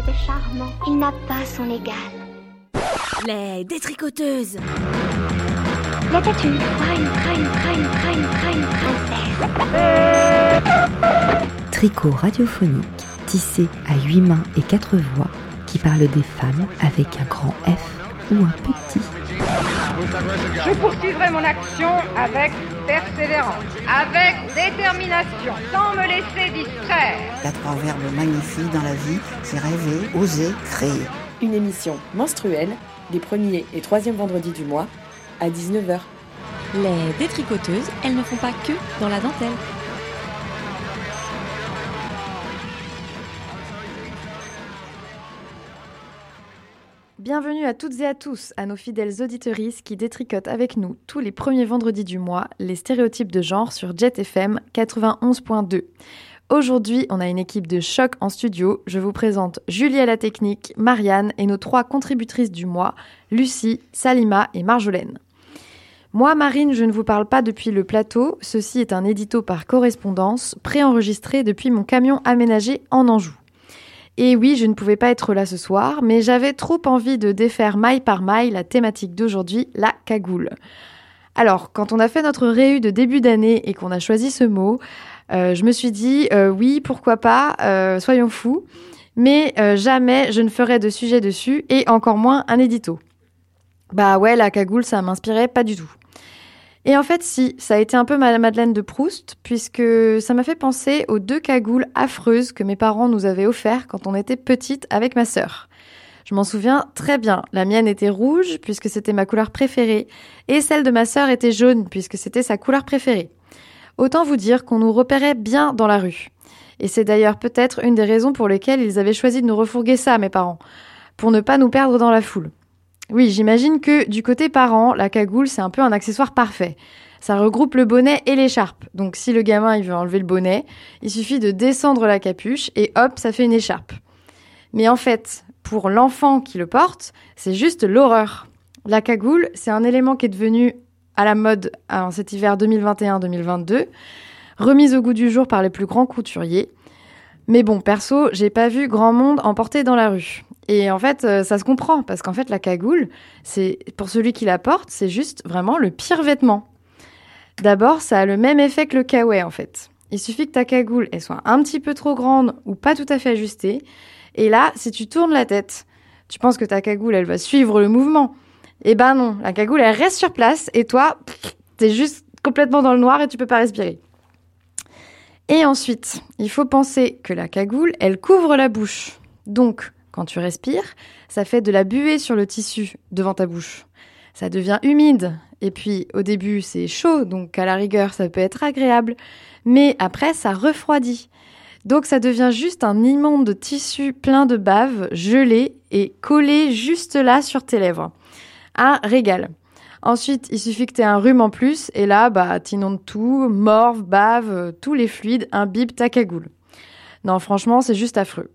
c'était charmant. Il n'a pas son égal. Les détricoteuses La tatu, crâne, crâne, crâne, crâne, crâne, princesse. Tricot radiophonique, tissé à huit mains et quatre voix, qui parle des femmes avec un grand F ou un petit. Je poursuivrai mon action avec persévérance, avec détermination, sans me laisser distraire. Il y a trois verbes magnifiques dans la vie, c'est rêver, oser, créer. Une émission menstruelle, les premiers et troisièmes vendredis du mois, à 19h. Les détricoteuses, elles ne font pas que dans la dentelle. Bienvenue à toutes et à tous, à nos fidèles auditorices qui détricotent avec nous tous les premiers vendredis du mois les stéréotypes de genre sur Jet FM 91.2. Aujourd'hui, on a une équipe de choc en studio. Je vous présente Julie à la technique, Marianne et nos trois contributrices du mois, Lucie, Salima et Marjolaine. Moi, Marine, je ne vous parle pas depuis le plateau. Ceci est un édito par correspondance, préenregistré depuis mon camion aménagé en Anjou. Et oui, je ne pouvais pas être là ce soir, mais j'avais trop envie de défaire maille par maille la thématique d'aujourd'hui, la cagoule. Alors, quand on a fait notre réu de début d'année et qu'on a choisi ce mot, euh, je me suis dit, euh, oui, pourquoi pas, euh, soyons fous, mais jamais je ne ferai de sujet dessus, et encore moins un édito. Bah ouais, la cagoule, ça m'inspirait pas du tout. Et en fait, si, ça a été un peu ma Madeleine de Proust, puisque ça m'a fait penser aux deux cagoules affreuses que mes parents nous avaient offertes quand on était petite avec ma sœur. Je m'en souviens très bien. La mienne était rouge, puisque c'était ma couleur préférée, et celle de ma sœur était jaune, puisque c'était sa couleur préférée. Autant vous dire qu'on nous repérait bien dans la rue. Et c'est d'ailleurs peut-être une des raisons pour lesquelles ils avaient choisi de nous refourguer ça, mes parents, pour ne pas nous perdre dans la foule. Oui, j'imagine que du côté parent, la cagoule, c'est un peu un accessoire parfait. Ça regroupe le bonnet et l'écharpe. Donc si le gamin il veut enlever le bonnet, il suffit de descendre la capuche et hop, ça fait une écharpe. Mais en fait, pour l'enfant qui le porte, c'est juste l'horreur. La cagoule, c'est un élément qui est devenu à la mode en cet hiver 2021-2022, remise au goût du jour par les plus grands couturiers. Mais bon, perso, j'ai pas vu grand monde en porter dans la rue. Et en fait, euh, ça se comprend, parce qu'en fait, la cagoule, c'est pour celui qui la porte, c'est juste vraiment le pire vêtement. D'abord, ça a le même effet que le kawaii, en fait. Il suffit que ta cagoule, elle soit un petit peu trop grande ou pas tout à fait ajustée. Et là, si tu tournes la tête, tu penses que ta cagoule, elle va suivre le mouvement. Eh ben non, la cagoule, elle reste sur place et toi, t'es juste complètement dans le noir et tu peux pas respirer. Et ensuite, il faut penser que la cagoule, elle couvre la bouche. Donc, quand tu respires, ça fait de la buée sur le tissu devant ta bouche. Ça devient humide. Et puis, au début, c'est chaud, donc à la rigueur, ça peut être agréable. Mais après, ça refroidit. Donc, ça devient juste un immonde tissu plein de bave, gelé et collé juste là sur tes lèvres. Un régal. Ensuite, il suffit que tu aies un rhume en plus, et là, bah, t'inondes tout, morve, bave, tous les fluides imbibent ta cagoule. Non, franchement, c'est juste affreux.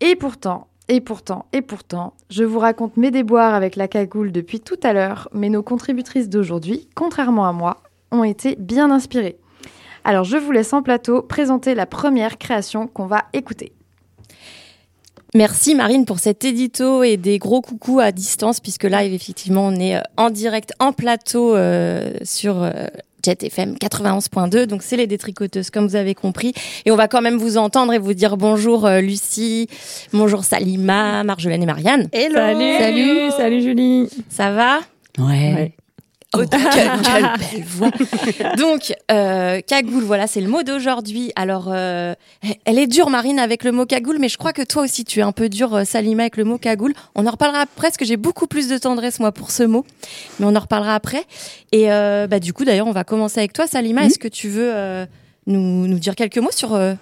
Et pourtant, et pourtant, et pourtant, je vous raconte mes déboires avec la cagoule depuis tout à l'heure, mais nos contributrices d'aujourd'hui, contrairement à moi, ont été bien inspirées. Alors je vous laisse en plateau présenter la première création qu'on va écouter. Merci Marine pour cet édito et des gros coucous à distance puisque là effectivement on est euh, en direct en plateau euh, sur euh, Jet FM 91.2 donc c'est les détricoteuses comme vous avez compris et on va quand même vous entendre et vous dire bonjour euh, Lucie, bonjour Salima, Marjolaine et Marianne. Hello Salut. Salut Salut Julie Ça va? Ouais. Oh, quelle, quelle belle voix. Donc, euh, cagoule, voilà, c'est le mot d'aujourd'hui. Alors, euh, elle est dure, Marine, avec le mot cagoule, mais je crois que toi aussi, tu es un peu dure, euh, Salima, avec le mot cagoule. On en reparlera après, parce que j'ai beaucoup plus de tendresse, moi, pour ce mot. Mais on en reparlera après. Et euh, bah, du coup, d'ailleurs, on va commencer avec toi, Salima. Est-ce que tu veux euh, nous, nous dire quelques mots sur euh,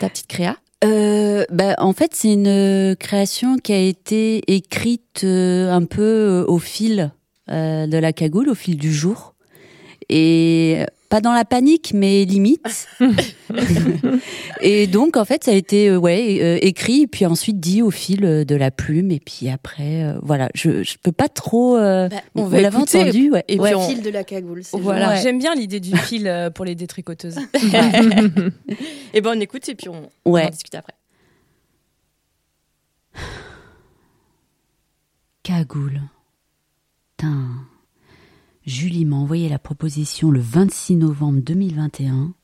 ta petite créa? Euh, bah, en fait, c'est une création qui a été écrite euh, un peu euh, au fil euh, de la cagoule au fil du jour. Et euh, pas dans la panique, mais limite. et donc, en fait, ça a été euh, ouais écrit, puis ensuite dit au fil de la plume, et puis après, voilà, je je peux pas trop. Euh, bah, on l'avait entendu. Et puis fil de la cagoule. Voilà, j'aime bien l'idée du fil pour les détricoteuses. et eh ben on écoute et puis on, discute après. Cagoule. Julie m'a envoyé la proposition le 26 novembre 2021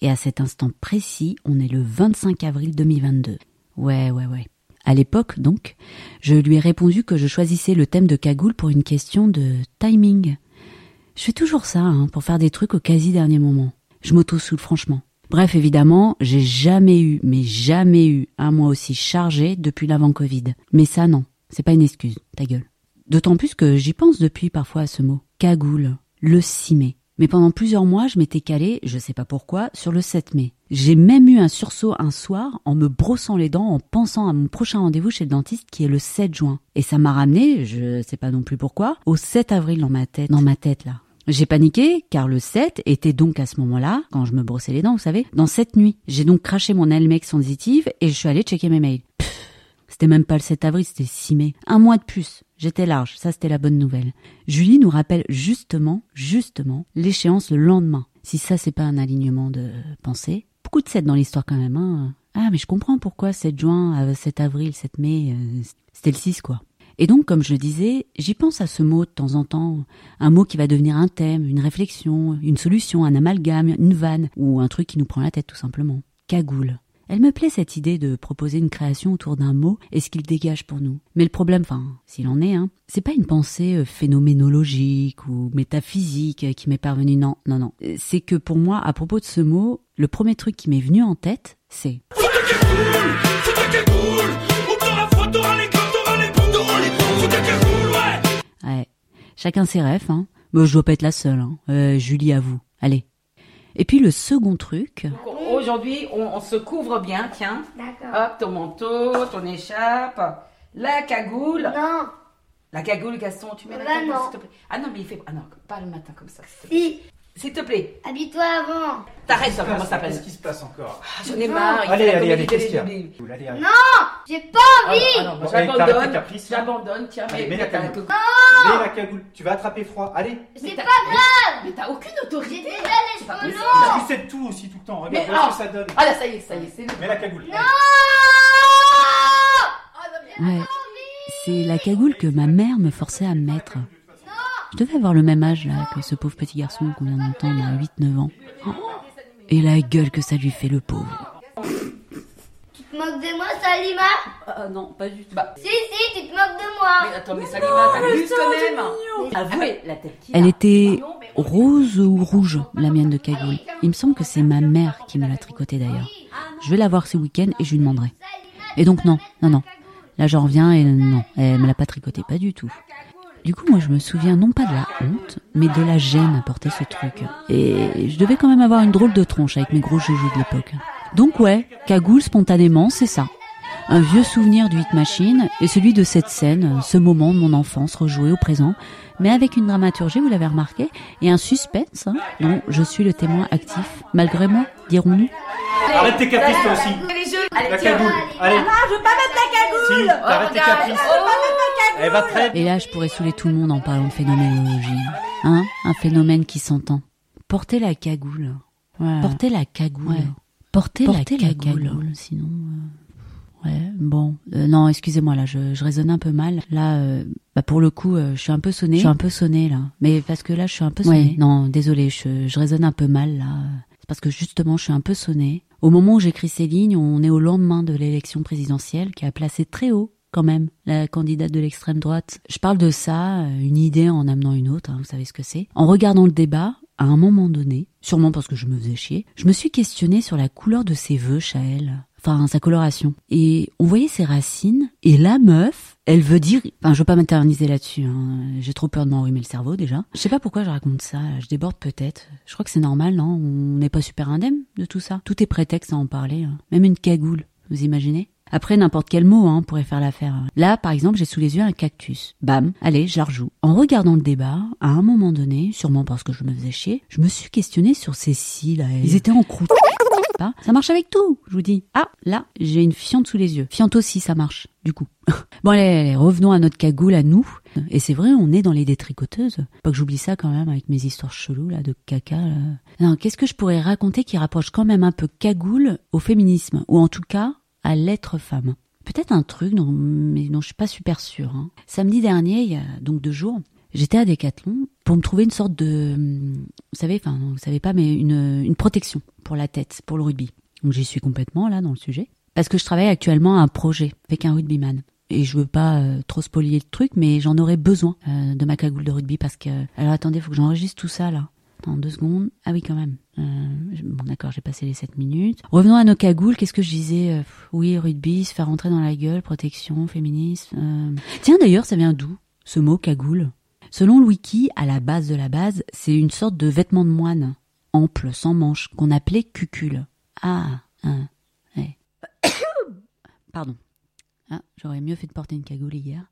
et à cet instant précis, on est le 25 avril 2022. Ouais, ouais, ouais. À l'époque, donc, je lui ai répondu que je choisissais le thème de cagoule pour une question de timing. Je fais toujours ça, hein, pour faire des trucs au quasi dernier moment. Je m'auto-soule franchement. Bref, évidemment, j'ai jamais eu, mais jamais eu un mois aussi chargé depuis l'avant-Covid. Mais ça, non. C'est pas une excuse. Ta gueule. D'autant plus que j'y pense depuis parfois à ce mot. Cagoule. Le 6 mai. Mais pendant plusieurs mois, je m'étais calée, je sais pas pourquoi, sur le 7 mai. J'ai même eu un sursaut un soir en me brossant les dents en pensant à mon prochain rendez-vous chez le dentiste qui est le 7 juin. Et ça m'a ramené, je sais pas non plus pourquoi, au 7 avril dans ma tête, dans ma tête là. J'ai paniqué car le 7 était donc à ce moment-là, quand je me brossais les dents, vous savez, dans cette nuit. J'ai donc craché mon Elmex sensitive et je suis allée checker mes mails. C'était même pas le 7 avril, c'était 6 mai. Un mois de plus. J'étais large, ça c'était la bonne nouvelle. Julie nous rappelle justement, justement, l'échéance le lendemain. Si ça c'est pas un alignement de pensée. Beaucoup de 7 dans l'histoire quand même, hein. Ah mais je comprends pourquoi 7 juin, 7 avril, 7 mai, euh, c'était le 6 quoi. Et donc, comme je le disais, j'y pense à ce mot de temps en temps, un mot qui va devenir un thème, une réflexion, une solution, un amalgame, une vanne, ou un truc qui nous prend la tête tout simplement. Cagoule. Elle me plaît cette idée de proposer une création autour d'un mot et ce qu'il dégage pour nous. Mais le problème, enfin, s'il en est, hein, c'est pas une pensée euh, phénoménologique ou métaphysique euh, qui m'est parvenue, non, non, non. Euh, C'est que pour moi, à propos de ce mot, le premier truc qui m'est venu en tête, c'est Ouais, chacun ses rêves, hein. Mais je dois pas être la seule, hein. Euh, Julie, à vous. Allez. Et puis le second truc, Aujourd'hui, on, on se couvre bien, tiens. D'accord. Hop, ton manteau, ton écharpe, la cagoule. Non. La cagoule, Gaston, tu mets la Bah cagoule, s'il te plaît. Ah non, mais il fait ah non, pas le matin comme ça. Si. S'il te plaît. Habille-toi avant. T'arrêtes, ça, comment ça s'appelle Qu'est-ce qui se passe encore Ah, J'en ai marre. il Allez, allez, allez, qu'est-ce qu'il y a. Non. J'ai pas Ah envie. non, ah non, tes j'abandonne. J'abandonne, tiens, Allez, mets la cagoule. Mets la cagoule, tu vas attraper froid. Allez, C'est pas grave. Mais t'as aucune J'ai autorité. déjà les cheveux longs. tu sais tout aussi tout le temps. Regarde, voilà ah. ce que ça donne. Ah là, ça y est, ça y est, c'est Mets la cagoule. Non. ouais, c'est la cagoule que ma mère me forçait à me mettre. Je devais avoir le même âge là que ce pauvre petit garçon qu'on vient d'entendre à 8-9 ans. Oh, et la gueule que ça lui fait le pauvre. Tu te moques de moi, Salima? Ah non, pas du tout. Bah, Si, si, tu te moques de moi. mais attends, mais Salima, t'abuses quand même. Avouez, la tête qui Elle a. était rose ou rouge, la mienne de cagoule. Il me semble que c'est ma mère qui me l'a tricotée d'ailleurs. Je vais la voir ce week-end et je lui demanderai. Et donc non, non, non. Là j'en reviens et non, elle me l'a pas tricoté, pas du tout. Du coup, moi, je me souviens non pas de la honte, mais de la gêne à porter ce truc. Et je devais quand même avoir une drôle de tronche avec mes gros joujoux de l'époque. Donc ouais, cagoule spontanément, c'est ça. Un vieux souvenir du hit machine et celui de cette scène, ce moment de mon enfance rejoué au présent, mais avec une dramaturgie, vous l'avez remarqué, et un suspense hein, dont je suis le témoin actif, malgré moi, dirons-nous. Arrête tes caprices toi aussi. La Allez, tiens. cagoule. Allez. je veux pas mettre la cagoule. Si, t'arrêtes tes caprices. Oh, Elle va très. Et là, je pourrais saouler tout le monde en parlant de phénoménologie. Hein? Un phénomène qui s'entend. Porter la cagoule. Porter la cagoule. Porter, la, cagoule. Sinon... euh, Ouais, bon. Euh, non, excusez-moi, là, je, je raisonne un peu mal. Là, euh, bah pour le coup, euh, je suis un peu sonnée. Je suis un peu sonnée, là. Mais parce que là, je suis un peu sonnée. non, désolé, je, je raisonne un peu mal, là. C'est parce que justement, je suis un peu sonnée. Au moment où j'écris ces lignes, on est au lendemain de l'élection présidentielle qui a placé très haut quand même, la candidate de l'extrême droite. Je parle de ça, euh, une idée en amenant une autre, hein, vous savez ce que c'est. En regardant le débat, à un moment donné, sûrement parce que je me faisais chier, je me suis questionnée sur la couleur de ses vœux, Chaël. Enfin, sa coloration. Et on voyait ses racines, et la meuf, elle veut dire... Enfin, je veux pas m'interniser là-dessus, hein. j'ai trop peur de m'enrhumer le cerveau déjà. Je sais pas pourquoi je raconte ça, je déborde peut-être. Je crois que c'est normal, non? On n'est pas super indemne de tout ça. Tout est prétexte à en parler. hein. Même une cagoule, vous imaginez? Après, n'importe quel mot hein, pourrait faire l'affaire. Là, par exemple, j'ai sous les yeux un cactus. Bam, allez, je la rejoue. En regardant le débat, à un moment donné, sûrement parce que je me faisais chier, je me suis questionnée sur ces cils. Ils étaient en croûte. Ça marche avec tout, je vous dis. Ah, là, j'ai une fiente sous les yeux. Fiente aussi, ça marche, du coup. bon, allez, allez, revenons à notre cagoule, à nous. Et c'est vrai, on est dans les détricoteuses. Pas que j'oublie ça quand même avec mes histoires cheloues, là, de caca. Là. Non, qu'est-ce que je pourrais raconter qui rapproche quand même un peu cagoule au féminisme, ou en tout cas à l'être femme peut-être un truc, dont, mais dont je suis pas super sûre. hein. Samedi dernier, il y a donc deux jours, j'étais à Decathlon pour me trouver une sorte de, vous savez, enfin, vous savez pas, mais une, une protection pour la tête, pour le rugby. Donc j'y suis complètement là dans le sujet. Parce que je travaille actuellement à un projet avec un rugbyman. Et je veux pas euh, trop spolier le truc, mais j'en aurais besoin euh, de ma cagoule de rugby parce que... Alors attendez, faut que j'enregistre tout ça là. Attends, deux secondes. Ah oui, quand même. Euh, bon, d'accord, j'ai passé les 7 minutes. Revenons à nos cagoules. Qu'est-ce que je disais Oui, rugby, se faire rentrer dans la gueule, protection, féminisme. Tiens, d'ailleurs, ça vient d'où, ce mot cagoule? Selon le wiki, à la base de la base, c'est une sorte de vêtement de moine, ample, sans manches, qu'on appelait cucule. Ah, hein, ouais. Pardon. Ah, j'aurais mieux fait de porter une cagoule hier.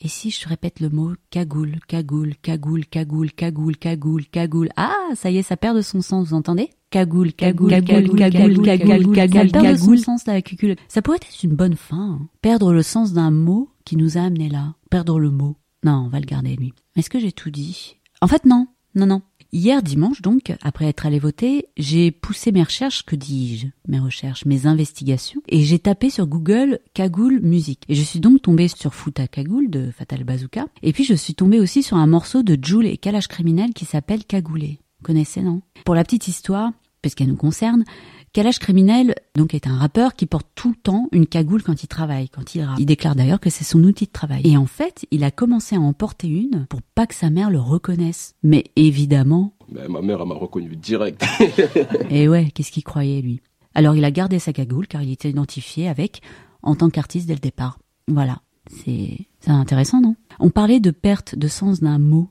Et si je répète le mot cagoule, cagoule, cagoule, cagoule, cagoule, cagoule, cagoule. Ah, ça y est, ça perd de son sens, vous entendez Cagoule, cagoule, cagoule, cagoule, cagoule, cagoule, Ça perd de son sens la cucule. Ça pourrait être une bonne fin. hein. Perdre le sens d'un mot qui nous a amenés là. Perdre le mot. Non, on va le garder lui. Est-ce que j'ai tout dit? En fait, non. Non, non. Hier dimanche, donc, après être allé voter, j'ai poussé mes recherches, que dis-je Mes recherches, mes investigations, et j'ai tapé sur Google Cagoule musique. Et je suis donc tombée sur Foot à Cagoule de Fatal Bazooka. Et puis je suis tombée aussi sur un morceau de Joule et Kalash Criminel qui s'appelle Cagoulé. Vous connaissez, non? Pour la petite histoire, parce qu'elle nous concerne, Kalash Criminel donc est un rappeur qui porte tout le temps une cagoule quand il travaille, quand il rappe. Il déclare d'ailleurs que c'est son outil de travail. Et en fait, il a commencé à en porter une pour pas que sa mère le reconnaisse. Mais évidemment, Ben, ma mère, m'a reconnu direct. et ouais, qu'est-ce qu'il croyait lui? Alors il a gardé sa cagoule car il était identifié avec en tant qu'artiste dès le départ. Voilà, c'est c'est intéressant, non? On parlait de perte de sens d'un mot,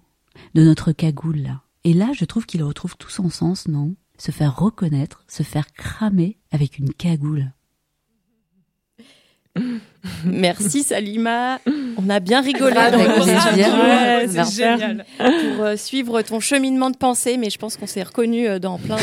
de notre cagoule là. Et là, je trouve qu'il retrouve tout son sens, non? Se faire reconnaître, se faire cramer avec une cagoule. Merci Salima. On a bien rigolé dans. Ouais, Ouais, c'est génial. Pour euh, suivre ton cheminement de pensée, mais je pense qu'on s'est reconnu dans plein de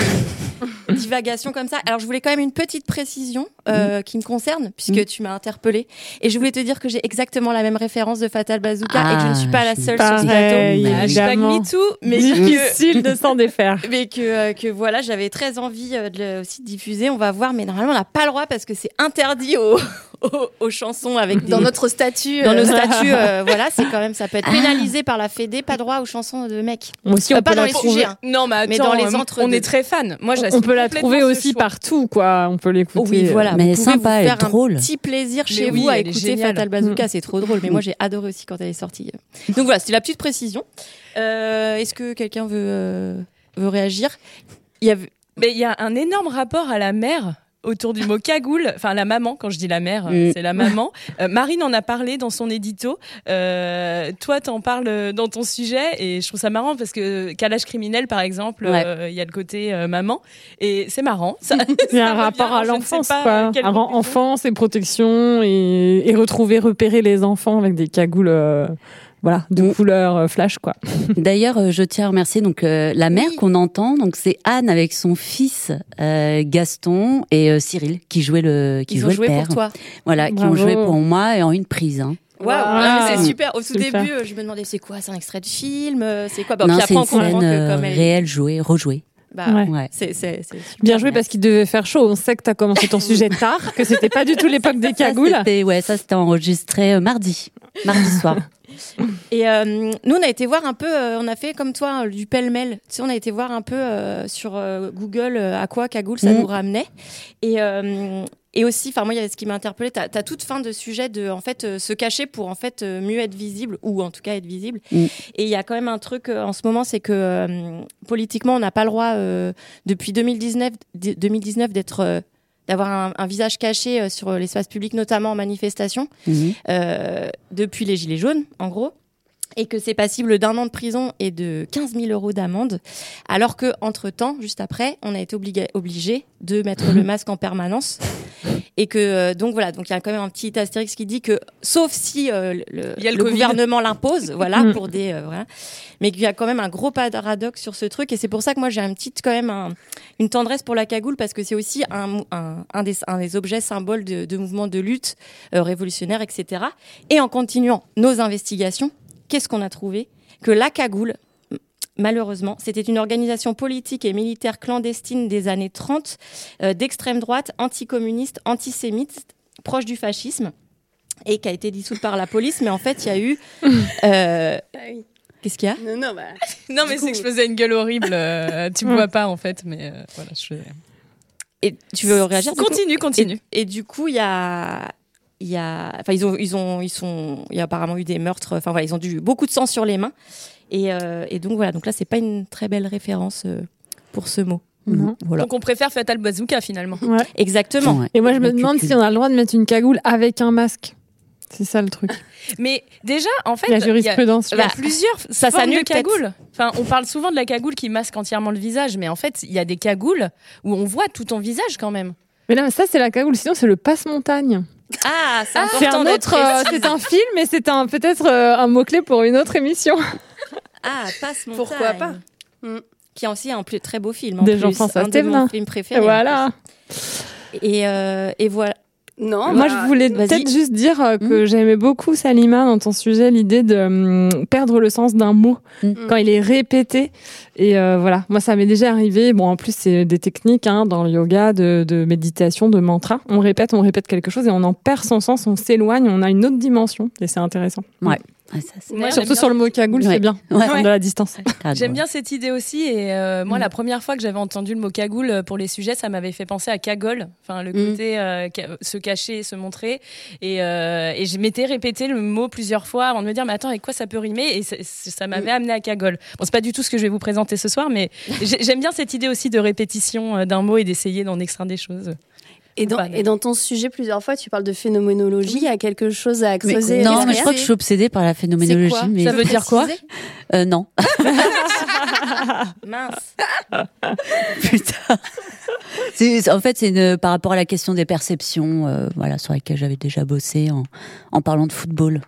divagations comme ça. Alors je voulais quand même une petite précision euh, qui me concerne, puisque tu m'as interpellée. Et je voulais te dire que j'ai exactement la même référence de Fatal Bazooka et que je ne suis pas la seule sur ce Pareil, plateau. Hashtag. MeToo, mais Difficile de s'en défaire. Mais que, euh, que voilà, j'avais très envie euh, de le aussi diffuser. On va voir, mais normalement, on n'a pas le droit parce que c'est interdit aux, aux, aux chansons avec des- Dans notre statut. Dans euh, nos statuts, euh, voilà, c'est quand même, ça peut être pénalisé par la Fédé, pas droit aux chansons de mecs. Aussi, Euh, on pas peut dans les trouver- sujets, hein. Non, mais, Mais attends, dans les euh, entre on est très fan. Moi, On peut la trouver aussi choix. partout, quoi. On peut l'écouter. Oui, voilà. Mais vous sympa vous faire drôle. un petit plaisir Mais chez oui, vous à écouter. Fatal Bazooka, c'est trop drôle. Mais moi, j'ai adoré aussi quand elle est sortie. Donc voilà, c'était la petite précision. Euh, Est-ce que quelqu'un veut, euh, veut réagir? Il y avait... Mais il y a un énorme rapport à la mère autour du mot cagoule, enfin la maman, quand je dis la mère, Mm. c'est la maman. Euh, Marine en a parlé dans son édito. Euh, toi, t'en parles dans ton sujet et je trouve ça marrant parce que Calage criminel, par exemple, Ouais. euh, il y a le côté euh, maman et c'est marrant. Ça, Il y a ça un rapport revient, à l'enfance, quoi. euh, Un enfance et protection et, et retrouver, repérer les enfants avec des cagoules, euh, voilà, de Mm. couleur euh, flash, quoi. D'ailleurs, euh, je tiens à remercier donc euh, la mère Oui. qu'on entend. Donc c'est Anne avec son fils euh, Gaston et euh, Cyril qui jouaient le qui Ils ont joué le père. pour toi. Voilà, qui ont joué pour moi et en une prise. Hein. Waouh, Wow. c'est super. Au tout Super. début, je me demandais c'est quoi C'est un extrait de film C'est quoi? Bah, non, Puis c'est après, une on comprend que comme elle. réelle jouée, rejouée. Bah, Ouais. Ouais. c'est, c'est, c'est super. Bien joué parce qu'il devait faire chaud. On sait que tu as commencé ton sujet tard, que c'était pas du tout l'époque des cagoules. Ça, c'était- ouais, ça c'était enregistré euh, mardi, mardi soir. Et euh, nous, on a été voir un peu, euh, on a fait comme toi euh, du pêle-mêle. Tu sais, on a été voir un peu euh, sur euh, Google euh, à quoi cagoule ça Mm. nous ramenait. Et, euh, et aussi, enfin moi, il y avait ce qui m'a interpellé. T'as as toute fin de sujet de en fait euh, se cacher pour en fait euh, mieux être visible ou en tout cas être visible. Mm. Et il y a quand même un truc euh, en ce moment, c'est que politiquement, on n'a pas le droit euh, depuis 2019, d- 2019 d'être d'avoir un, un visage caché sur l'espace public, notamment en manifestation Mhm. euh, depuis les Gilets jaunes, en gros, et que c'est passible d'un an de prison et de 15 000 euros d'amende, alors que entre temps, juste après, on a été obligé, obligé de mettre le masque en permanence. Et que euh, donc voilà, donc il y a quand même un petit astérix qui dit que sauf si euh, le, gouvernement l'impose, voilà pour des euh, voilà, mais qu'il y a quand même un gros paradoxe sur ce truc et c'est pour ça que moi j'ai un petit quand même un- une tendresse pour la cagoule parce que c'est aussi un, mou- un, un des, un des objets symboles de, de mouvements de lutte euh, révolutionnaire, etc. Et en continuant nos investigations, qu'est-ce qu'on a trouvé Que la cagoule, malheureusement, c'était une organisation politique et militaire clandestine des années 30, euh, d'extrême droite, anticommuniste, antisémite, proche du fascisme. et qui a été dissoute par la police. Mais en fait, il y a eu. euh, Qu'est-ce qu'il y a Non, non, bah. Non, mais c'est que je faisais une gueule horrible. euh, tu me vois pas, en fait, mais euh, voilà, je faisais. Et tu veux réagir Continue, continue. Et, et du coup, il y a, il y a, enfin, ils ont, ils ont, ils sont, il y a apparemment eu des meurtres. Enfin voilà, ils ont eu beaucoup de sang sur les mains. Et, euh, et donc voilà, donc là, c'est pas une très belle référence euh, pour ce mot. Non. Voilà. Donc on préfère Fatal Bazooka finalement. Ouais. Exactement. Et moi, je me demande si on a le droit de mettre une cagoule avec un masque. C'est ça le truc. Mais déjà, en fait, La il y a- jurisprudence, il y a, ouais. plusieurs Ça formes s'annule de cagoule. Enfin, on parle souvent de la cagoule qui masque entièrement le visage, mais en fait, il y a des cagoules où on voit tout ton visage quand même. Mais là, ça, c'est la cagoule. Sinon, c'est le passe-montagne. Ah, c'est C'est important euh, c'est un film, mais c'est un peut-être euh, un mot clé pour une autre émission. Ah, passe montagne. Pourquoi pas Qui est aussi un plus très beau film. En Des plus, Jean-François un de mes Thévenin. films préférés. Voilà. Et, euh, et voilà. Non, Moi, bah, je voulais vas-y. peut-être juste dire euh, Hmm. que j'aimais beaucoup, Salima, dans ton sujet, l'idée de hum, perdre le sens d'un mot Hmm. quand il est répété. Et euh, voilà, moi, ça m'est déjà arrivé. Bon, en plus, c'est des techniques hein, dans le yoga, de, de méditation, de mantra. On répète, on répète quelque chose et on en perd son sens, on s'éloigne, on a une autre dimension. Et c'est intéressant. Ouais. Ouais, ça, Moi, Surtout bien- sur le mot cagoule, Ouais. c'est bien. Ouais. De la distance. J'aime bien cette idée aussi. Et euh, moi, la première fois que j'avais entendu le mot cagoule euh, pour les sujets, ça m'avait fait penser à cagole. Enfin, le Mm. côté euh, se cacher, se montrer. Et, euh, et je m'étais répété le mot plusieurs fois avant de me dire, mais attends, avec quoi ça peut rimer? Et ça m'avait amené à cagole. Bon, c'est pas du tout ce que je vais vous présenter ce soir, mais j'ai- j'aime bien cette idée aussi de répétition euh, d'un mot et d'essayer d'en extraire des choses. Et dans, Voilà. et dans ton sujet, plusieurs fois, tu parles de phénoménologie. Il y a quelque chose à Mais- creuser. non, mais je crois que je suis obsédée par la phénoménologie. quoi mais Ça veut dire quoi Euh, non. Mince. Putain. C'est- En fait, c'est une- par rapport à la question des perceptions, euh, voilà, sur laquelle j'avais déjà bossé en, en parlant de football.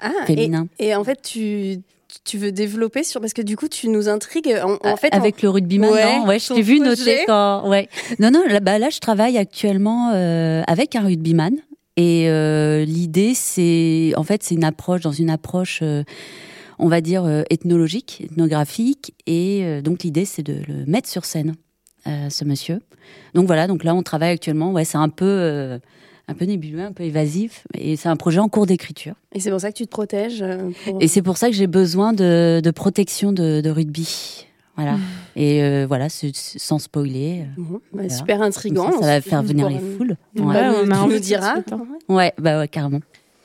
Ah, féminin. Et, et en fait, tu, tu veux développer sur. Parce que du coup, tu nous intrigues. En, en fait, avec en- le rugbyman, Ouais, non Ouais, je t'ai vu noter quand. Ouais. Non, non, là, bah, là, je travaille actuellement euh, avec un rugbyman. Et euh, l'idée, c'est. En fait, c'est une approche, dans une approche, euh, on va dire, ethnologique, ethnographique. Et donc, l'idée, c'est de le mettre sur scène, ce monsieur. Donc, voilà, donc là, on travaille actuellement. Ouais, c'est un peu. Un peu nébuleux, un peu évasif, et c'est un projet en cours d'écriture. Et c'est pour ça que tu te protèges. euh, pour- Et c'est pour ça que j'ai besoin de, de protection de, de rugby. Voilà. Et euh, voilà, sans spoiler. euh, bah, voilà. super intriguant. Comme ça, ça va On faire venir les foules. Bah, Ouais. tu on a nous hein. Ouais, bah ouais, carrément.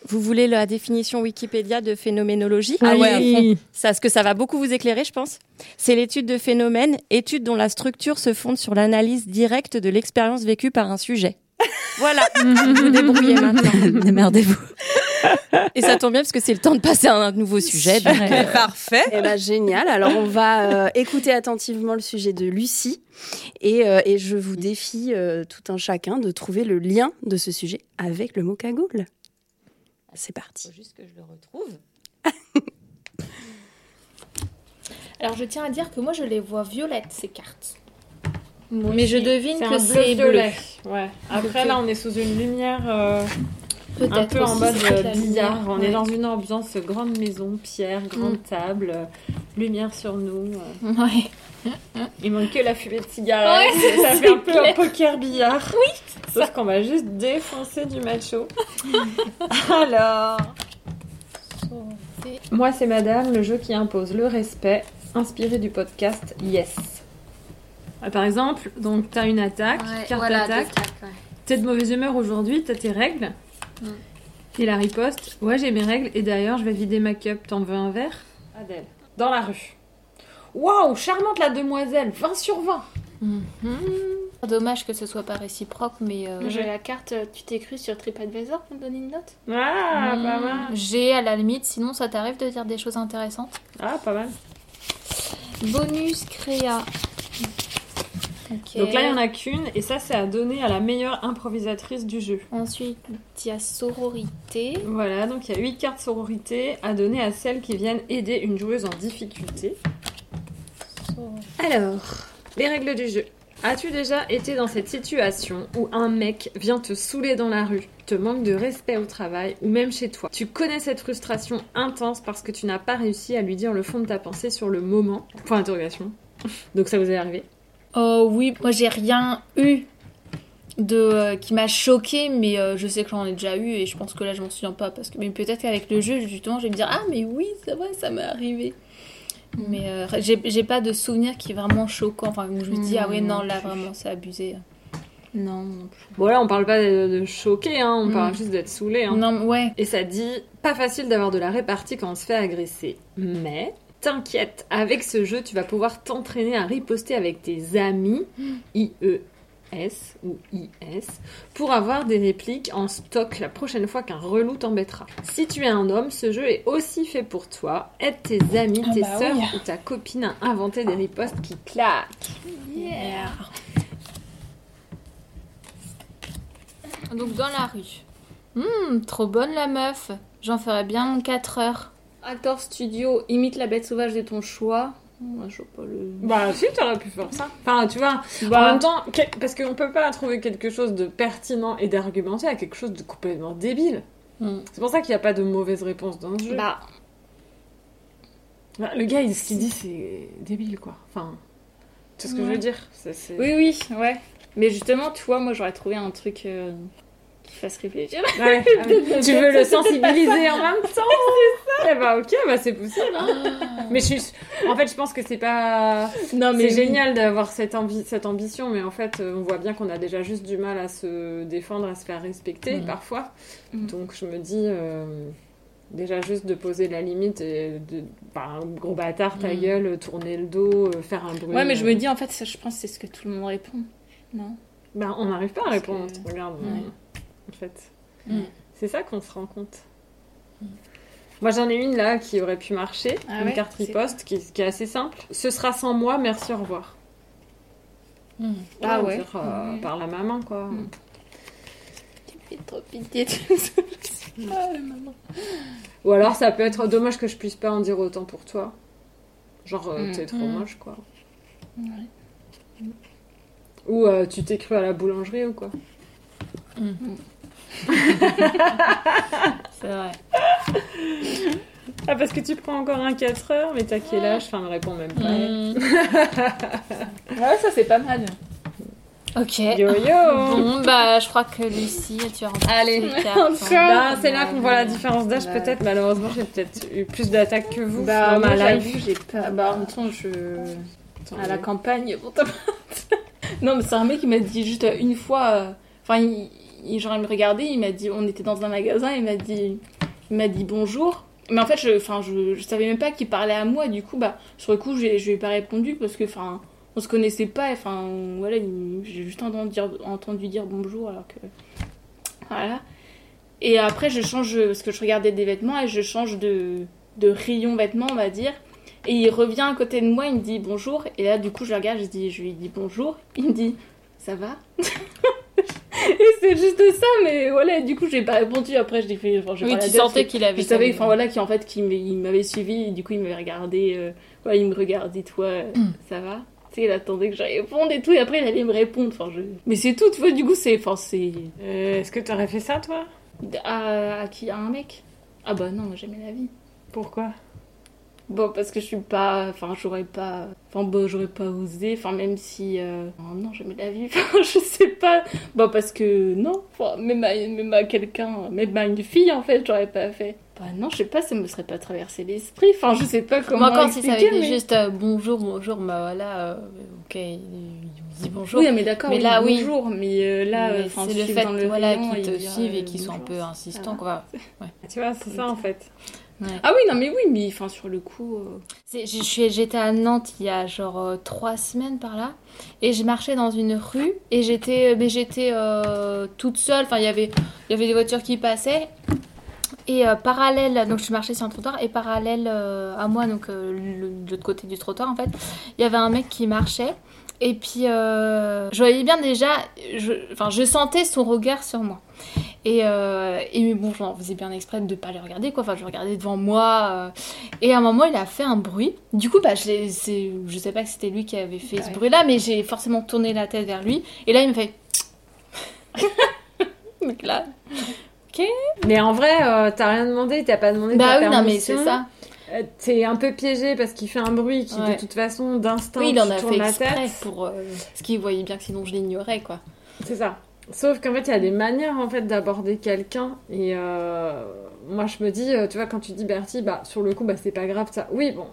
Vous voulez la définition Wikipédia de phénoménologie Ah ouais, à fond. Ça, ce que ça va beaucoup vous éclairer, je pense. C'est l'étude de phénomènes, étude dont la structure se fonde sur l'analyse directe de l'expérience vécue par un sujet. Voilà, vous débrouillez maintenant. Démerdez-vous. Et ça tombe bien parce que c'est le temps de passer à un nouveau sujet. donc, euh, Parfait. Eh ben, génial. Alors, on va euh, écouter attentivement le sujet de Lucie. Et, euh, et je vous défie euh, tout un chacun de trouver le lien de ce sujet avec le mot cagoule. C'est parti. faut juste que je le retrouve. Alors je tiens à dire que moi je les vois violettes ces cartes. Moi Mais je devine que un c'est bleu. Ouais. Après, là, on est sous une lumière euh, un peu en mode euh, la billard. On ouais. est dans une ambiance grande maison, pierre, grande Mm. table, euh, lumière sur nous. Ouais. Il manque que la fumée de cigarette. Ouais, ça fait un peu un clair. poker billard. Oui. Sauf qu'on va juste défoncer du macho. Alors. Moi, c'est Madame, le jeu qui impose le respect, inspiré du podcast Yes. Ah, Par exemple, donc t'as une attaque, Ouais, carte voilà, d'attaque. d'attaque, ouais. T'es de mauvaise humeur aujourd'hui, t'as tes règles. Mm. Et la riposte, ouais, j'ai mes règles et d'ailleurs, je vais vider ma cup. T'en veux un verre? Adèle. Dans la rue. Waouh, charmante la demoiselle, 20 sur 20. Mhm. Dommage que ce soit pas réciproque, mais euh, J'ai la carte. Tu t'es cru sur TripAdvisor pour me donner une note? Ah, pas mal. J'ai à la limite, sinon ça t'arrive de dire des choses intéressantes? Ah, pas mal. Bonus créa. Donc là, il n'y en a qu'une, et ça, c'est à donner à la meilleure improvisatrice du jeu. Ensuite, il y a sororité. Voilà, donc il y a 8 cartes sororité à donner à celles qui viennent aider une joueuse en difficulté. Alors, les règles du jeu. As-tu déjà été dans cette situation où un mec vient te saouler dans la rue, te manque de respect au travail ou même chez toi? Tu connais cette frustration intense parce que tu n'as pas réussi à lui dire le fond de ta pensée sur le moment? Point d'interrogation. Donc ça vous est arrivé? Oh oui, moi j'ai rien eu. de euh, qui m'a choqué, mais euh, je sais que j'en ai déjà eu et je pense que là je m'en souviens pas parce que mais peut-être qu'avec le jeu justement je vais me dire ah mais oui c'est vrai ça m'est arrivé. Mais euh, j'ai j'ai pas de souvenir qui est vraiment choquant. Enfin où je me dis ah ouais non là vraiment c'est abusé. Non non plus. Bon là on parle pas de, de choquer, hein, on Mm. parle juste d'être saoulé. Hein. Non ouais. Et ça dit pas facile d'avoir de la répartie quand on se fait agresser. Mais t'inquiète, avec ce jeu tu vas pouvoir t'entraîner à riposter avec tes amis IES ou IS pour avoir des répliques en stock la prochaine fois qu'un relou t'embêtera. Si tu es un homme, ce jeu est aussi fait pour toi. Aide tes amis, Ah tes bah sœurs oui. ou ta copine à inventer des ripostes qui claquent. Yeah. Donc dans la rue. Hum, trop bonne la meuf. J'en ferais bien mon 4 heures. Acteur studio, imite la bête sauvage de ton choix. Moi, je vois pas le. Bah si, t'aurais pu faire ça. Enfin, tu vois, Bah. en même temps, que- parce qu'on peut pas trouver quelque chose de pertinent et d'argumenté à quelque chose de complètement débile. C'est pour ça qu'il n'y a pas de mauvaise réponse dans ce jeu. Bah. Bah, le gars, il- ce qu'il dit, c'est débile, quoi. Enfin, tu sais ce que je veux dire? C'est- c'est- Oui, oui, ouais. Mais justement, tu vois, moi j'aurais trouvé un truc euh, qui fasse réfléchir. Ouais, ah tu veux le sensibiliser en même temps C'est ça bah ok, bah c'est possible. hein. Mais je suis... En fait, je pense que c'est pas... Non, mais c'est oui. génial d'avoir cette, envi- cette ambition, mais en fait, euh, on voit bien qu'on a déjà juste du mal à se défendre, à se faire respecter Mm. parfois. Mm. Donc je me dis... euh, Déjà juste de poser la limite et de... Bah, un gros bâtard, ta Mm. gueule, tourner le dos, euh, faire un bruit. Ouais, mais je me dis, en fait, ça, je pense que c'est ce que tout le monde répond. Non? Bah, on n'arrive pas à répondre. Regarde, Ouais. En fait. Mm. C'est ça qu'on se rend compte. Moi, j'en ai une là qui aurait pu marcher, Ah une ouais carte riposte qui, qui est assez simple. Ce sera sans moi, merci, au revoir. Ah ouais. dire, euh, Ouais. Par la maman, quoi. Tu me fais trop pitié. ah, la maman. Ou alors, ça peut être dommage que je puisse pas en dire autant pour toi. Genre, euh, Mm. t'es trop Mm. moche, quoi. Ouais. Ou euh, tu t'es cru à la boulangerie ou quoi. C'est vrai. Ah, parce que tu prends encore un 4 heures, mais t'as quel âge? Enfin, me réponds même pas. Mm. ouais, ça c'est pas mal. Ok. Yo yo Bon, bah, je crois que Lucie, tu as Allez. Bah, c'est là qu'on voit la différence d'âge, peut-être. Malheureusement, j'ai peut-être eu plus d'attaques que vous Bah, moi, ma j'avoue, j'ai pas. Bah, en même temps, je. À la campagne, pour ta part. Non, mais c'est un mec qui m'a dit juste une fois. euh, Enfin, il, il- genre, me regardait, il m'a dit. On était dans un magasin, il m'a dit. Il m'a dit bonjour. Mais en fait, je, enfin, je, je savais même pas qu'il parlait à moi. Du coup, bah, sur le coup, j'ai- je lui ai pas répondu parce que, enfin, on se connaissait pas. Enfin, voilà, il- j'ai juste entendu dire, entendu dire bonjour alors que. Voilà. Et après, je change, parce que je regardais des vêtements et je change de, de rayon vêtements, on va dire. Et il revient à côté de moi, il me dit bonjour. Et là, du coup, je le regarde, je, dis, je lui dis bonjour. Il me dit ça va? Et c'est juste ça, mais voilà, du coup, j'ai pas répondu. Après, je l'ai fait. Enfin, Oui, tu sentais qu'il avait Je savais, enfin voilà, qu'en fait, qu'il m'avait suivi. Et du coup, il m'avait regardé. euh, ouais, il me regardait, toi, euh, ça va? Tu sais, il attendait que je réponde et tout, et après il allait me répondre. Enfin, je... Mais c'est tout, tu vois, du coup, c'est. Enfin, c'est. Euh, Est-ce que t'aurais fait ça, toi? À, à qui? À un mec? Ah bah non, jamais la vie. Pourquoi? Bon, parce que je suis pas. Enfin, j'aurais pas. Enfin, bon, j'aurais pas osé. Enfin, même si. euh, oh non, jamais la vie. Enfin, je sais pas. Bon, parce que non. Enfin, même à, même à quelqu'un. Même à une fille, en fait, j'aurais pas fait. Bah non, je sais pas, ça me serait pas traversé l'esprit. Enfin, je sais pas comment. Moi, quand si ça avait mais- juste euh, bonjour, bonjour, bah voilà, euh, ok, il dit bonjour. Oui, mais d'accord, mais oui, là, oui. bonjour, mais euh, là, euh, c'est le fait le voilà, qu'ils te suivent euh, et qu'ils sont un peu insistants, quoi. Ouais. Tu vois, c'est ça en fait. Ah oui, non, mais oui, mais enfin, sur le coup. euh, J'étais à Nantes il y a genre euh, trois semaines par là et je marchais dans une rue et j'étais mais j'étais euh, toute seule enfin il y avait il y avait des voitures qui passaient et euh, parallèle donc je marchais sur un trottoir et parallèle euh, à moi donc euh, de l'autre côté du trottoir en fait il y avait un mec qui marchait et puis euh, je voyais bien déjà je, enfin je sentais son regard sur moi et, euh, et mais bon, j'en faisais bien exprès de ne pas les regarder, quoi. Enfin, je regardais devant moi. euh, et à un moment, il a fait un bruit. Du coup, bah, je, je sais pas que c'était lui qui avait fait ce bruit-là, mais j'ai forcément tourné la tête vers lui. Et là, il me fait. Donc là. Ok. Mais en vrai, euh, t'as rien demandé, t'as pas demandé Bah oui, non, mais c'est ça. Euh, T'es un peu piégé parce qu'il fait un bruit qui, Ouais. de toute façon, d'instinct, Oui, il en a fait la tête. pour. euh, Parce qu'il voyait bien que sinon je l'ignorais, quoi. C'est ça. Sauf qu'en fait, il y a des manières en fait d'aborder quelqu'un. Et euh, moi, je me dis, euh, tu vois, quand tu dis Bertie, bah sur le coup, bah c'est pas grave ça. Oui, bon,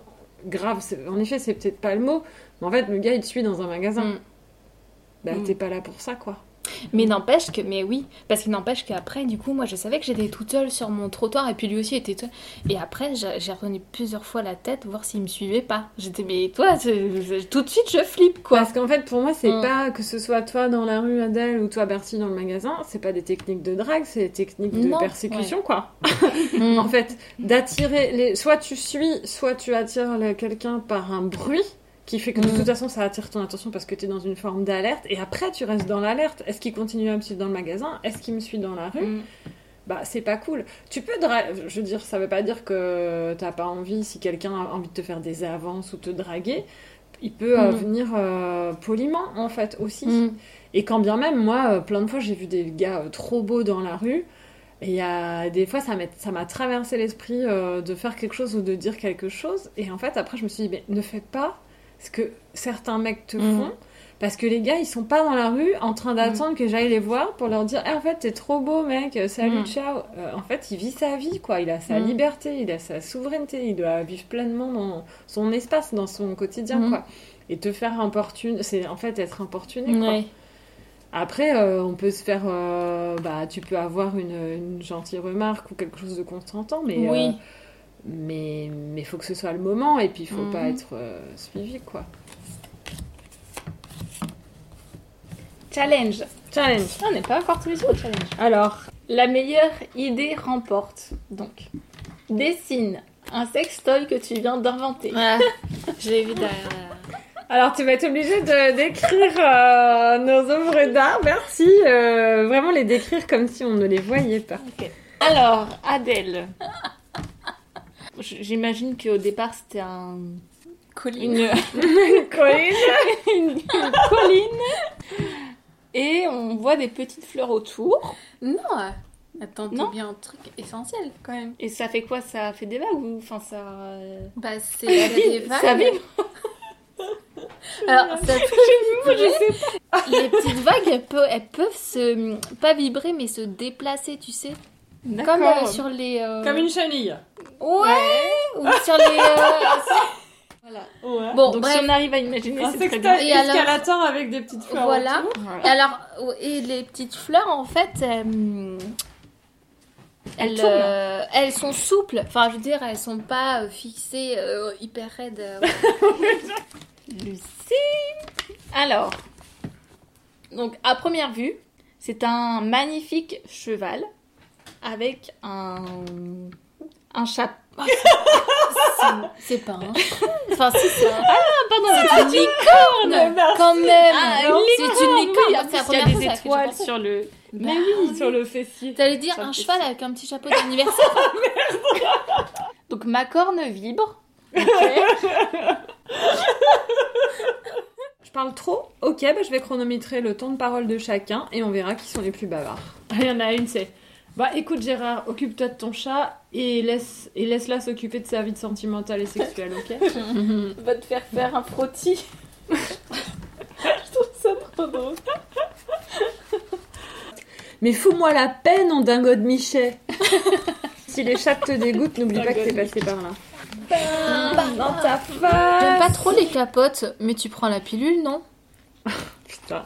grave. En effet, c'est peut-être pas le mot. Mais en fait, le gars, il te suit dans un magasin. Mm. Bah, Mm. t'es pas là pour ça, quoi. Mais n'empêche que, mais oui, parce qu'il n'empêche qu'après, du coup, moi je savais que j'étais toute seule sur mon trottoir et puis lui aussi était tout Et après, j'ai retourné plusieurs fois la tête voir s'il me suivait pas. J'étais, mais toi, tout de suite je flippe quoi. Parce qu'en fait, pour moi, c'est Mm. pas que ce soit toi dans la rue, Adèle, ou toi, Bertie, dans le magasin, c'est pas des techniques de drague, c'est des techniques de Non, persécution, ouais. quoi. Mm. en fait, d'attirer les. Soit tu suis, soit tu attires quelqu'un par un bruit qui fait que de Mm. toute façon ça attire ton attention parce que tu es dans une forme d'alerte et après tu restes dans l'alerte. Est-ce qu'il continue à me suivre dans le magasin? Est-ce qu'il me suit dans la rue? Mm. Bah c'est pas cool. Tu peux je veux dire ça veut pas dire que t'as pas envie si quelqu'un a envie de te faire des avances ou te draguer, il peut euh, Mm. venir euh, poliment en fait aussi. Mm. Et quand bien même moi euh, plein de fois j'ai vu des gars euh, trop beaux dans la rue et il y a des fois ça m'a traversé l'esprit de faire quelque chose ou de dire quelque chose et en fait après je me suis dit mais ne fais pas ce que certains mecs te Mm. font parce que les gars ils sont pas dans la rue en train d'attendre que j'aille les voir pour leur dire Eh, en fait t'es trop beau mec salut Mm. ciao Euh, en fait il vit sa vie quoi il a sa liberté il a sa souveraineté il doit vivre pleinement dans son espace dans son quotidien quoi et te faire importune c'est en fait être importuné quoi après, euh, on peut se faire. euh, bah, tu peux avoir une, une gentille remarque ou quelque chose de constantant, mais. Oui. Euh, mais mais faut que ce soit le moment et puis il faut pas Mhm. être euh, suivi quoi. Challenge. Challenge. Ah, on n'est pas encore tous les jours au challenge. Alors, La meilleure idée remporte. Donc, dessine un sextoy que tu viens d'inventer. Je l'ai vu derrière. alors tu vas être obligé de décrire euh, nos œuvres d'art. Merci. euh, vraiment les décrire comme si on ne les voyait pas. Alors, Adèle. J'imagine qu'au départ, c'était un... Colline. Une... colline. une... une colline. Et on voit des petites fleurs autour. Non. Attends, t'as bien un truc essentiel quand même. Et ça fait quoi? Ça fait des vagues ou enfin ça euh, Bah c'est des vagues. Ça vibre? Alors, ça Moi, je sais pas. Les petites vagues, elles peuvent, elles peuvent se pas vibrer mais se déplacer, tu sais. Comme euh, sur les. euh, Comme une chenille. Ouais. Ou sur les. euh, Voilà. Ouais. Bon, Donc bref. si on arrive à imaginer, Un c'est très sextoy bien. Et alors- avec des petites fleurs. Voilà. Et alors, et les petites fleurs, en fait, elles, euh, elles sont souples. Enfin, je veux dire, elles sont pas fixées euh, hyper raides. euh, Lucie. Alors, donc à première vue, c'est un magnifique cheval avec un un chapeau. C'est pas un. Enfin, si, c'est un. Ah pardon, C'est une licorne Quand même Ah, C'est une licorne, oui, c'est la qu'il y a des étoiles sur le. Bah oui, sur le fessier. T'allais dire Sur un fessier. cheval avec un petit chapeau d'anniversaire Donc ma corne vibre. Je parle trop Ok, bah, je vais chronométrer le temps de parole de chacun et on verra qui sont les plus bavards. Il y en a une, c'est Bah écoute Gérard, occupe-toi de ton chat et laisse et laisse-la s'occuper de sa vie sentimentale et sexuelle, ok Va te faire faire un frottis. Je trouve ça trop drôle. Mais fous-moi la peine, en dingo de Michet Si les chats te dégoûtent, n'oublie pas que t'es passé par là. Dans ta face J'aime pas trop les capotes, mais tu prends la pilule, non? Putain.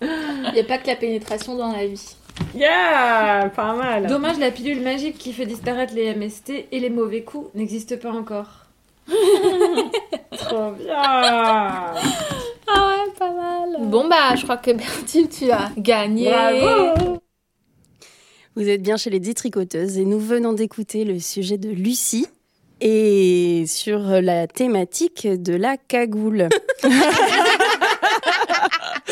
Il n'y a pas que la pénétration dans la vie. Yeah Pas mal Dommage, la pilule magique qui fait disparaître les MST et les mauvais coups n'existe pas encore. Trop bien Ah ouais, pas mal. Bon bah, je crois que Bertille, tu as gagné. Bravo Vous êtes bien chez les détricoteuses et nous venons d'écouter le sujet de Lucie et sur la thématique de la cagoule.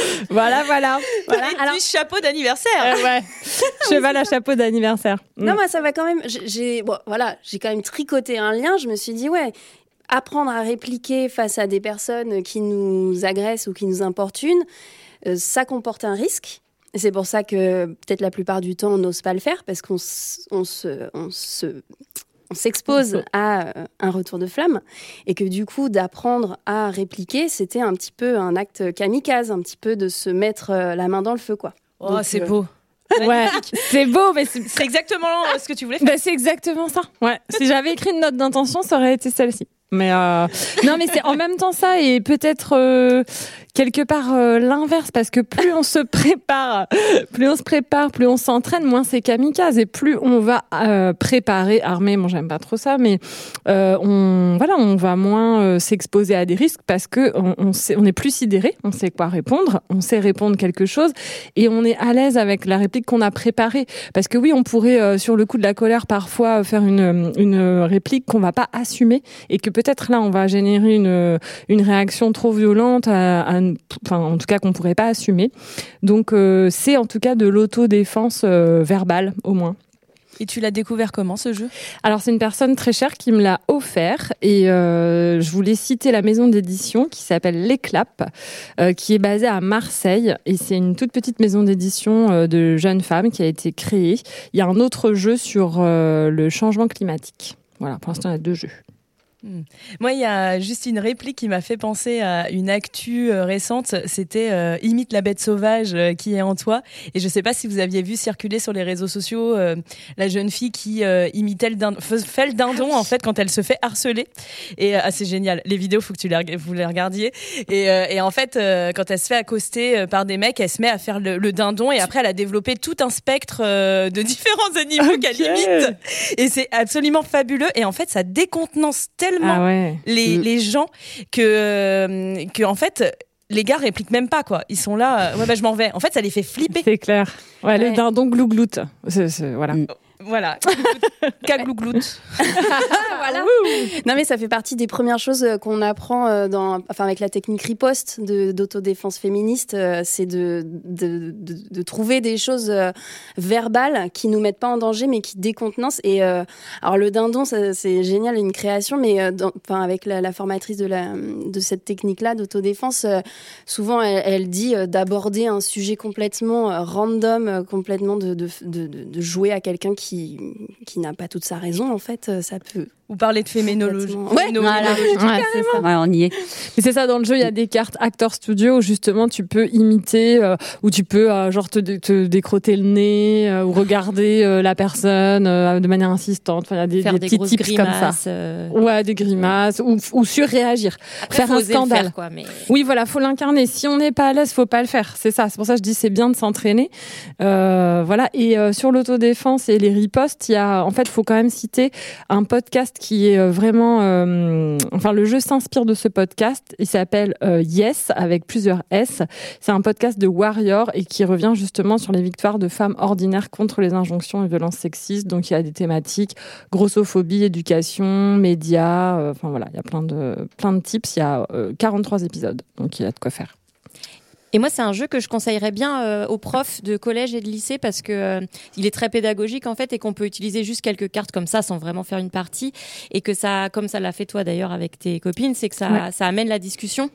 Voilà, voilà. voilà. Alors, chapeau d'anniversaire. Euh, ouais. Cheval à chapeau d'anniversaire. Non, Mm. moi, ça va quand même. j'ai- bon, voilà, j'ai quand même tricoté un lien. Je me suis dit, ouais, apprendre à répliquer face à des personnes qui nous agressent ou qui nous importunent, euh, ça comporte un risque. Et C'est pour ça que peut-être la plupart du temps, on n'ose pas le faire parce qu'on s- on se, on se, on s'expose à euh, un retour de flamme et que du coup d'apprendre à répliquer, c'était un petit peu un acte kamikaze, un petit peu de se mettre euh, la main dans le feu, quoi. Oh, c'est euh, beau. Ouais, c'est beau, mais c'est exactement ce que tu voulais faire. bah, c'est exactement ça. Ouais. Si j'avais écrit une note d'intention, ça aurait été celle-ci. Mais euh, non, mais c'est en même temps ça et peut-être euh, quelque part euh, l'inverse parce que plus on se prépare, plus on se prépare, plus on s'entraîne, moins c'est kamikaze et plus on va euh, préparer, armer. Moi, j'aime pas trop ça, mais euh, on voilà, on va moins euh, s'exposer à des risques parce que on, on, sait, on est plus sidéré, on sait quoi répondre, on sait répondre quelque chose et on est à l'aise avec la réplique qu'on a préparée. Parce que oui, on pourrait euh, sur le coup de la colère parfois faire une une réplique qu'on va pas assumer et que peut-être là on va générer une une réaction trop violente à, à- enfin en tout cas qu'on pourrait pas assumer. Donc euh, c'est en tout cas de l'autodéfense euh, verbale au moins. Et tu l'as découvert comment ce jeu? Alors c'est une personne très chère qui me l'a offert et euh, je voulais citer la maison d'édition qui s'appelle L'Éclap, euh, qui est basée à Marseille et c'est une toute petite maison d'édition euh, de jeunes femmes qui a été créée. Il y a un autre jeu sur euh, le changement climatique. Voilà, pour l'instant il y a deux jeux. Hmm. Moi, il y a juste une réplique qui m'a fait penser à une actu euh, récente. C'était euh, imite la bête sauvage euh, qui est en toi. Et je sais pas si vous aviez vu circuler sur les réseaux sociaux euh, la jeune fille qui imitait le dindon, fait le dindon en fait quand elle se fait harceler. Et ah, c'est génial. Les vidéos, faut que tu les, vous les regardiez. Et, et en fait, quand elle se fait accoster par des mecs, elle se met à faire le, le dindon et après elle a développé tout un spectre de différents animaux qu'elle imite. Et c'est absolument fabuleux. Et en fait, ça décontenance tellement Ah ouais. les, Mm. les gens que, euh, que en fait, les gars répliquent même pas quoi. Ils sont là, euh, ouais bah je m'en vais. En fait, ça les fait flipper. C'est clair. Ouais, Ouais. le dindon glougloute. C'est- c'est- voilà. Caglougloute. voilà. Non mais ça fait partie des premières choses euh, qu'on apprend euh, dans, enfin avec la technique riposte de d'autodéfense féministe, euh, c'est de, de, de, de trouver des choses verbales qui nous mettent pas en danger mais qui décontenancent. Et euh, alors le dindon, ça, c'est génial, une création, mais dans- enfin avec la, la formatrice de la de cette technique-là d'autodéfense, souvent elle, elle dit d'aborder un sujet complètement random, complètement de, de, de, de- de jouer à quelqu'un qui qui n'a pas toute sa raison en fait, euh, ça peut. Ou parler de féménologie. Ouais, Féménologie. Ouais, c'est ça. Ouais, on y est. Mais c'est ça, dans le jeu, il y a des cartes Actor Studio où justement tu peux imiter, euh, où tu peux euh, genre te, te décrotter le nez, euh, ou regarder euh, la personne euh, de manière insistante. Enfin, il y a des, Faire des des petits tips comme ça. grimaces, euh. Ouais, des grimaces, ou, ou surréagir. Après, faire faut un scandale. faire, quoi, mais- Oui, voilà, faut l'incarner. Si on n'est pas à l'aise, faut pas le faire. C'est ça. C'est pour ça que je dis c'est bien de s'entraîner. Euh, voilà. Et euh, sur l'autodéfense et les il y a, en fait, faut quand même citer un podcast qui est euh, vraiment, euh, enfin, le jeu s'inspire de ce podcast. Il s'appelle euh, Yes avec plusieurs S. C'est un podcast de Warrior et qui revient justement sur les victoires de femmes ordinaires contre les injonctions et violences sexistes. Donc, il y a des thématiques grossophobie, éducation, médias. Enfin voilà, il y a plein de plein de tips. Il y a euh, 43 épisodes, donc il y a de quoi faire. Et moi, c'est un jeu que je conseillerais bien euh, aux profs de collège et de lycée parce que euh, il est très pédagogique en fait et qu'on peut utiliser juste quelques cartes comme ça sans vraiment faire une partie et que ça, comme ça l'a fait toi d'ailleurs avec tes copines, c'est que ça, Ouais. ça amène la discussion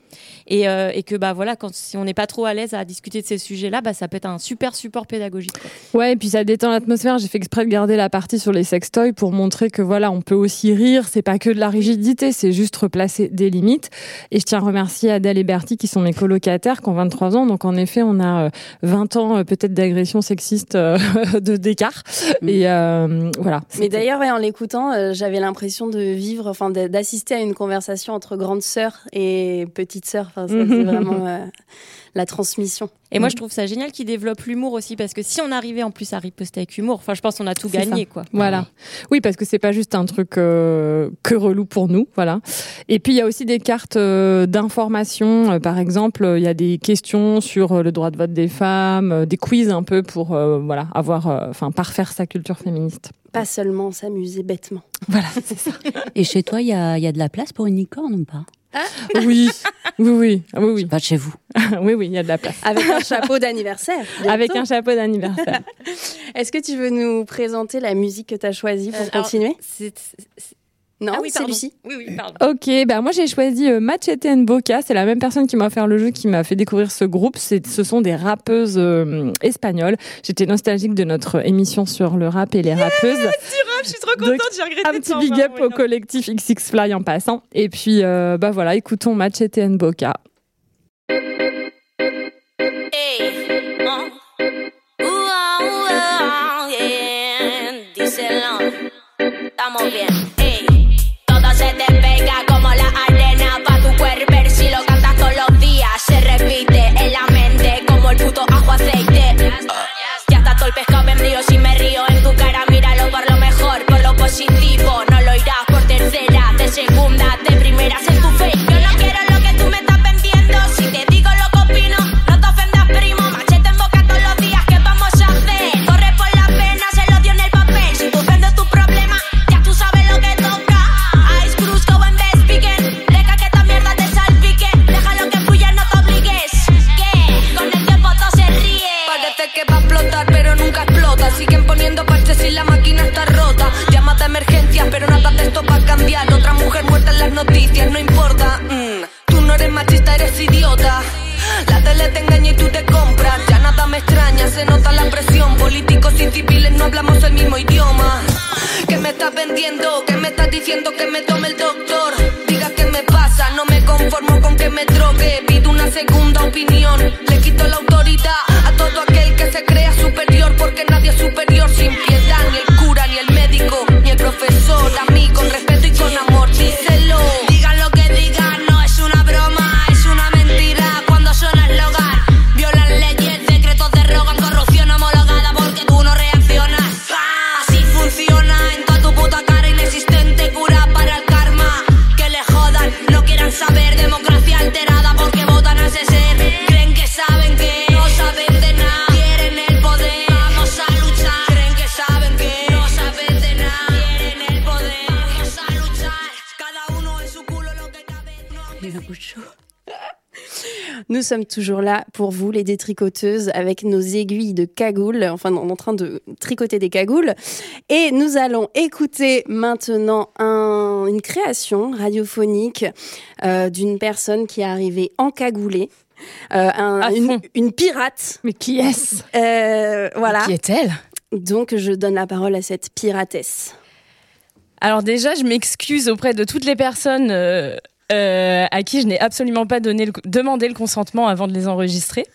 et, euh, et que bah voilà, quand si on n'est pas trop à l'aise à discuter de ces sujets-là, bah ça peut être un super support pédagogique. quoi. Ouais, et puis ça détend l'atmosphère. J'ai fait exprès de garder la partie sur les sextoys pour montrer que voilà, on peut aussi rire. C'est pas que de la rigidité, c'est juste replacer des limites. Et je tiens à remercier Adèle et Bertie qui sont mes colocataires, qui ont 23 ans. Donc en effet, on a euh, 20 ans euh, peut-être d'agression sexiste euh, de d'écart. Et euh, voilà. Mais d'ailleurs, ouais, en l'écoutant, euh, j'avais l'impression de vivre, enfin, d'assister à une conversation entre grande sœur et petite sœur. Enfin, c'est vraiment euh, la transmission. Et moi, je trouve ça génial qu'ils développent l'humour aussi parce que si on arrivait en plus à riposter avec humour, enfin, je pense qu'on a tout gagné ça. quoi. Voilà. Oui, parce que c'est pas juste un truc euh, que relou pour nous, voilà. Et puis il y a aussi des cartes euh, d'information. Euh, par exemple, euh, il y a des questions sur euh, le droit de vote des femmes, euh, des quiz un peu pour euh, voilà avoir, euh, enfin parfaire sa culture féministe. Pas seulement s'amuser bêtement. Voilà, c'est ça. Et chez toi, il y a, il y a de la place pour une licorne ou pas? Oui, oui, oui, Ah oui, oui. Pas de chez vous. oui, oui, il y a de la place. Avec un chapeau d'anniversaire. Avec un chapeau d'anniversaire. Est-ce que tu veux nous présenter la musique que tu as choisie pour Euh, alors, continuer? Non, Ah oui, c'est. Lucie. Oui, oui, pardon. Ok, bah moi j'ai choisi euh, Machete and Boca. C'est la même personne qui m'a offert le jeu, qui m'a fait découvrir ce groupe. C'est, ce sont des rappeuses euh, espagnoles. J'étais nostalgique de notre émission sur le rap et les rappeuses. je suis trop contente, j'ai regretté Un petit big up au collectif XX Fly en passant. Et puis, euh, bah voilà, écoutons Match et Boca. Estamos bien. Civiles no hablamos el mismo idioma. ¿Qué me estás vendiendo? ¿Qué me estás diciendo que me tome el doctor? Diga qué me pasa, no me conformo con que me drogue. Pido una segunda opinión. Le quito la autoridad a todo aquel que se crea superior. Porque nadie es superior sin piedad. Ni el Nous sommes toujours là pour vous, les détricoteuses, avec nos aiguilles de cagoule. Enfin, on est en train de tricoter des cagoules. Et nous allons écouter maintenant un- une création radiophonique euh, d'une personne qui est arrivée encagoulée. Euh, un- une, une pirate. Mais qui est-ce? Voilà. Qui est-elle? Donc, je donne la parole à cette piratesse. Alors déjà, je m'excuse auprès de toutes les personnes euh, euh, à qui je n'ai absolument pas demandé le consentement avant de les enregistrer.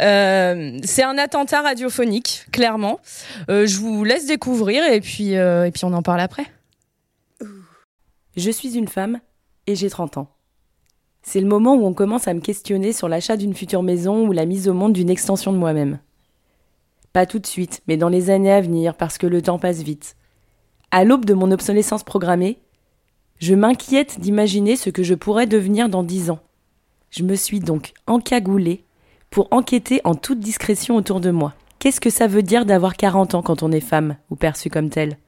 Euh, c'est un attentat radiophonique, clairement. Euh, je vous laisse découvrir et puis, et puis on en parle après. Je suis une femme et j'ai 30 ans. C'est le moment où on commence à me questionner sur l'achat d'une future maison ou la mise au monde d'une extension de moi-même. Pas tout de suite, mais dans les années à venir parce que le temps passe vite. À l'aube de mon obsolescence programmée, je m'inquiète d'imaginer ce que je pourrais devenir dans 10 ans. Je me suis donc encagoulée pour enquêter en toute discrétion autour de moi. Qu'est-ce que ça veut dire d'avoir 40 ans quand on est femme ou perçue comme telle?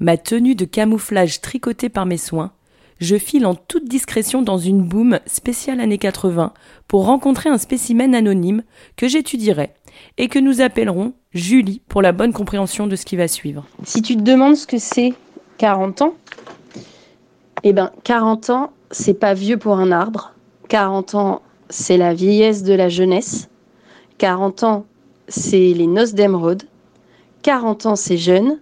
Ma tenue de camouflage tricotée par mes soins, je file en toute discrétion dans une boum spéciale années 80 pour rencontrer un spécimen anonyme que j'étudierai et que nous appellerons Julie pour la bonne compréhension de ce qui va suivre. Si tu te demandes ce que c'est 40 ans, eh ben 40 ans, c'est pas vieux pour un arbre. 40 ans, c'est la vieillesse de la jeunesse. 40 ans, c'est les noces d'émeraude. 40 ans, c'est jeune.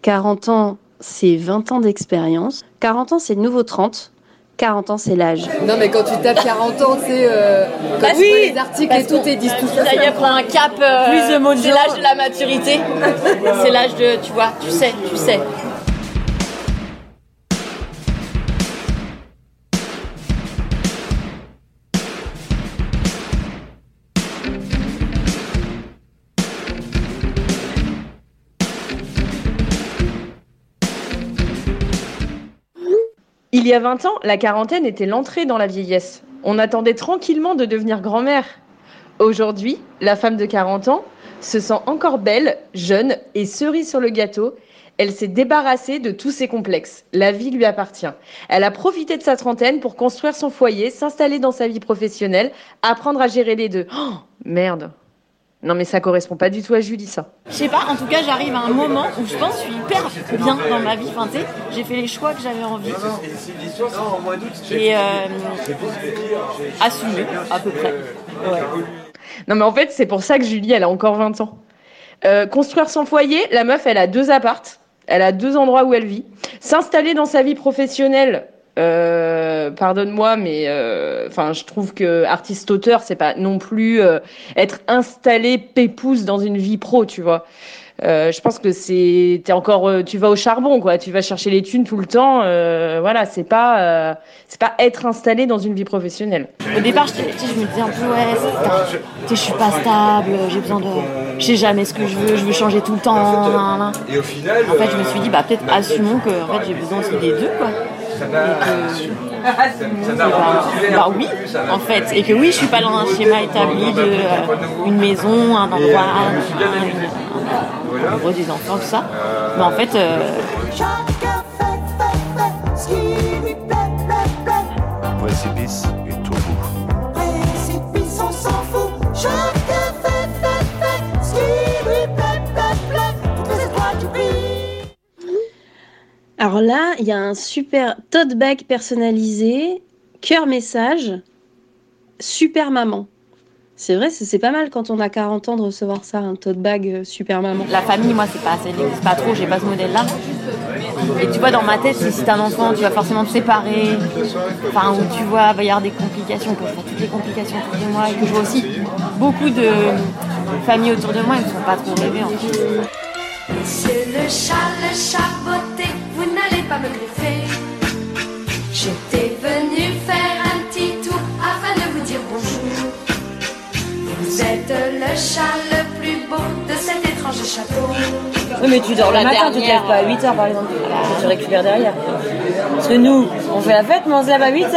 40 ans, c'est 20 ans d'expérience. 40 ans, c'est le nouveau 30. 40 ans, c'est l'âge. Non, mais quand tu tapes 40 ans, c'est. Euh, quand tu oui, vois les articles et tout, et disent tout ça. Ça y est, prend un cap. euh, Plus de mots de c'est l'âge de la maturité. c'est l'âge de, tu vois, tu sais, tu sais. Il y a 20 ans, la quarantaine était l'entrée dans la vieillesse. On attendait tranquillement de devenir grand-mère. Aujourd'hui, la femme de 40 ans se sent encore belle, jeune et cerise sur le gâteau. Elle s'est débarrassée de tous ses complexes. La vie lui appartient. Elle a profité de sa trentaine pour construire son foyer, s'installer dans sa vie professionnelle, apprendre à gérer les deux. Oh, merde. Non mais ça correspond pas du tout à Julie ça. Je sais pas, en tout cas, j'arrive à un moment où je pense que je suis hyper bien dans ma vie. Enfin, j'ai fait les choix que j'avais envie. Et euh, assumé, à peu près. Ouais. Non mais en fait, c'est pour ça que Julie, elle a encore 20 ans. Euh, construire son foyer, la meuf, elle a deux appartes. Elle a deux endroits où elle vit. S'installer dans sa vie professionnelle, euh, pardonne-moi, mais euh, enfin, je trouve que artiste-auteur, c'est pas non plus euh, être installé pépouze dans une vie pro, tu vois. Euh, je pense que c'est t'es encore euh, tu vas au charbon quoi tu vas chercher les thunes tout le temps euh, voilà c'est pas euh, c'est pas être installé dans une vie professionnelle Au départ, je, me disais un peu, ouais, je suis pas stable, j'ai besoin de. Je sais jamais ce que je veux, je veux changer tout le temps. Et au final. En fait, je me suis dit, bah, peut-être assumons que en fait, j'ai besoin aussi des deux, quoi. Ça m'a Bah, un bah oui, en fait. Et que oui, je suis pas dans un schéma établi de euh, une maison, un endroit, un, un, un gros des enfants, tout ça. Mais en fait, euh, Précipice et tout bout. Précipice, on s'en fout. Alors là, il y a un super tote bag personnalisé, cœur message, super maman. C'est vrai, c'est c'est pas mal quand on a 40 ans de recevoir ça, un tote bag euh, super maman. la famille, moi, c'est pas, ça n'existe pas trop, j'ai pas ce modèle-là. Et tu vois, dans ma tête, c'est si t'as un enfant, tu vas forcément te séparer. Enfin, où tu vois, va y avoir des complications, que je vois toutes les complications autour de moi, et que je vois aussi beaucoup de familles autour de moi, ils ne sont pas trop rêvés, en fait. Monsieur le chat, le chat pas me greffer. J'étais venu faire un petit tour afin de vous dire bonjour. Vous êtes le chat le plus beau de cet étrange château. Oui, mais tu dors le matin, tu te lèves pas à 8h par exemple. Tu récupères derrière. Parce que nous, on fait la fête, mais on se lève à 8h.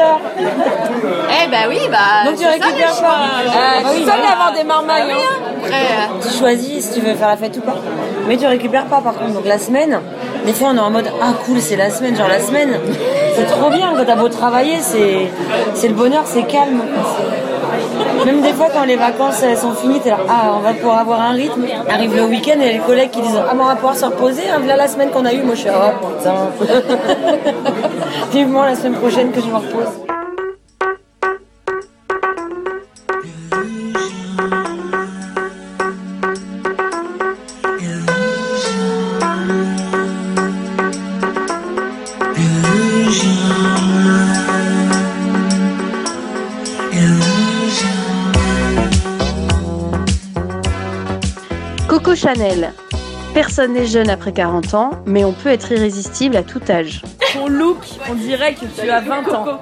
Eh bah oui, bah. Donc tu ça, récupères pas. Ah, Bah tu voilà. avoir des marmailles. Oui, hein. Après, euh, Tu choisis si tu veux faire la fête ou pas. Mais tu récupères pas par contre. Donc la semaine, des fois on est en mode ah cool c'est la semaine. Genre la semaine, c'est trop bien quand t'as beau travailler, c'est le bonheur, c'est calme. Même des fois quand les vacances elles sont finies, t'es là ah on va pouvoir avoir un rythme. Arrive le week-end et les collègues qui disent ah mais on va pouvoir se reposer. Hein, la semaine qu'on a eue. Moi je suis ah putain. Vivement la semaine prochaine que je me repose. Chanel. Personne n'est jeune après 40 ans, mais on peut être irrésistible à tout âge. Ton look, on dirait que tu as 20 ans.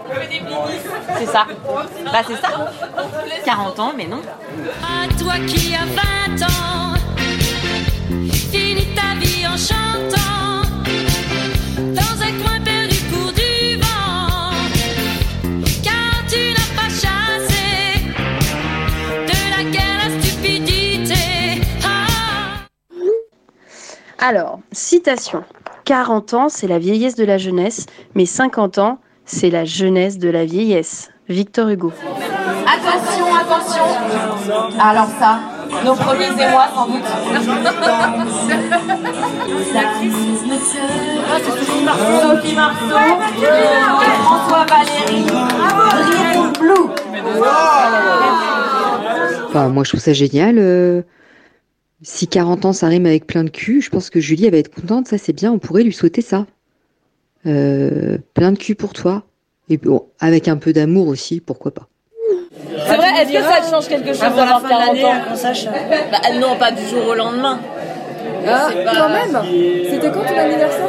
C'est ça. Bah, c'est ça. 40 ans, mais non. À toi qui as 20 ans, Alors, citation. 40 ans, c'est la vieillesse de la jeunesse, mais 50 ans, c'est la jeunesse de la vieillesse. Victor Hugo. Attention, attention. Alors ça, nos premiers émois sans doute. Sophie Marceau, Sophie Marceau, et François Valéry. Blue. Enfin, moi, je trouve ça génial. euh, si 40 ans, ça rime avec plein de cul, je pense que Julie, elle va être contente. Ça, c'est bien. On pourrait lui souhaiter ça. Euh, plein de cul pour toi. Et bon, avec un peu d'amour aussi, pourquoi pas. C'est vrai, est-ce que ça change quelque chose d'avoir fin de 40 l'année, ans qu'on sache. Bah non, pas du jour au lendemain. Ah, pas- quand même C'était quand ton anniversaire?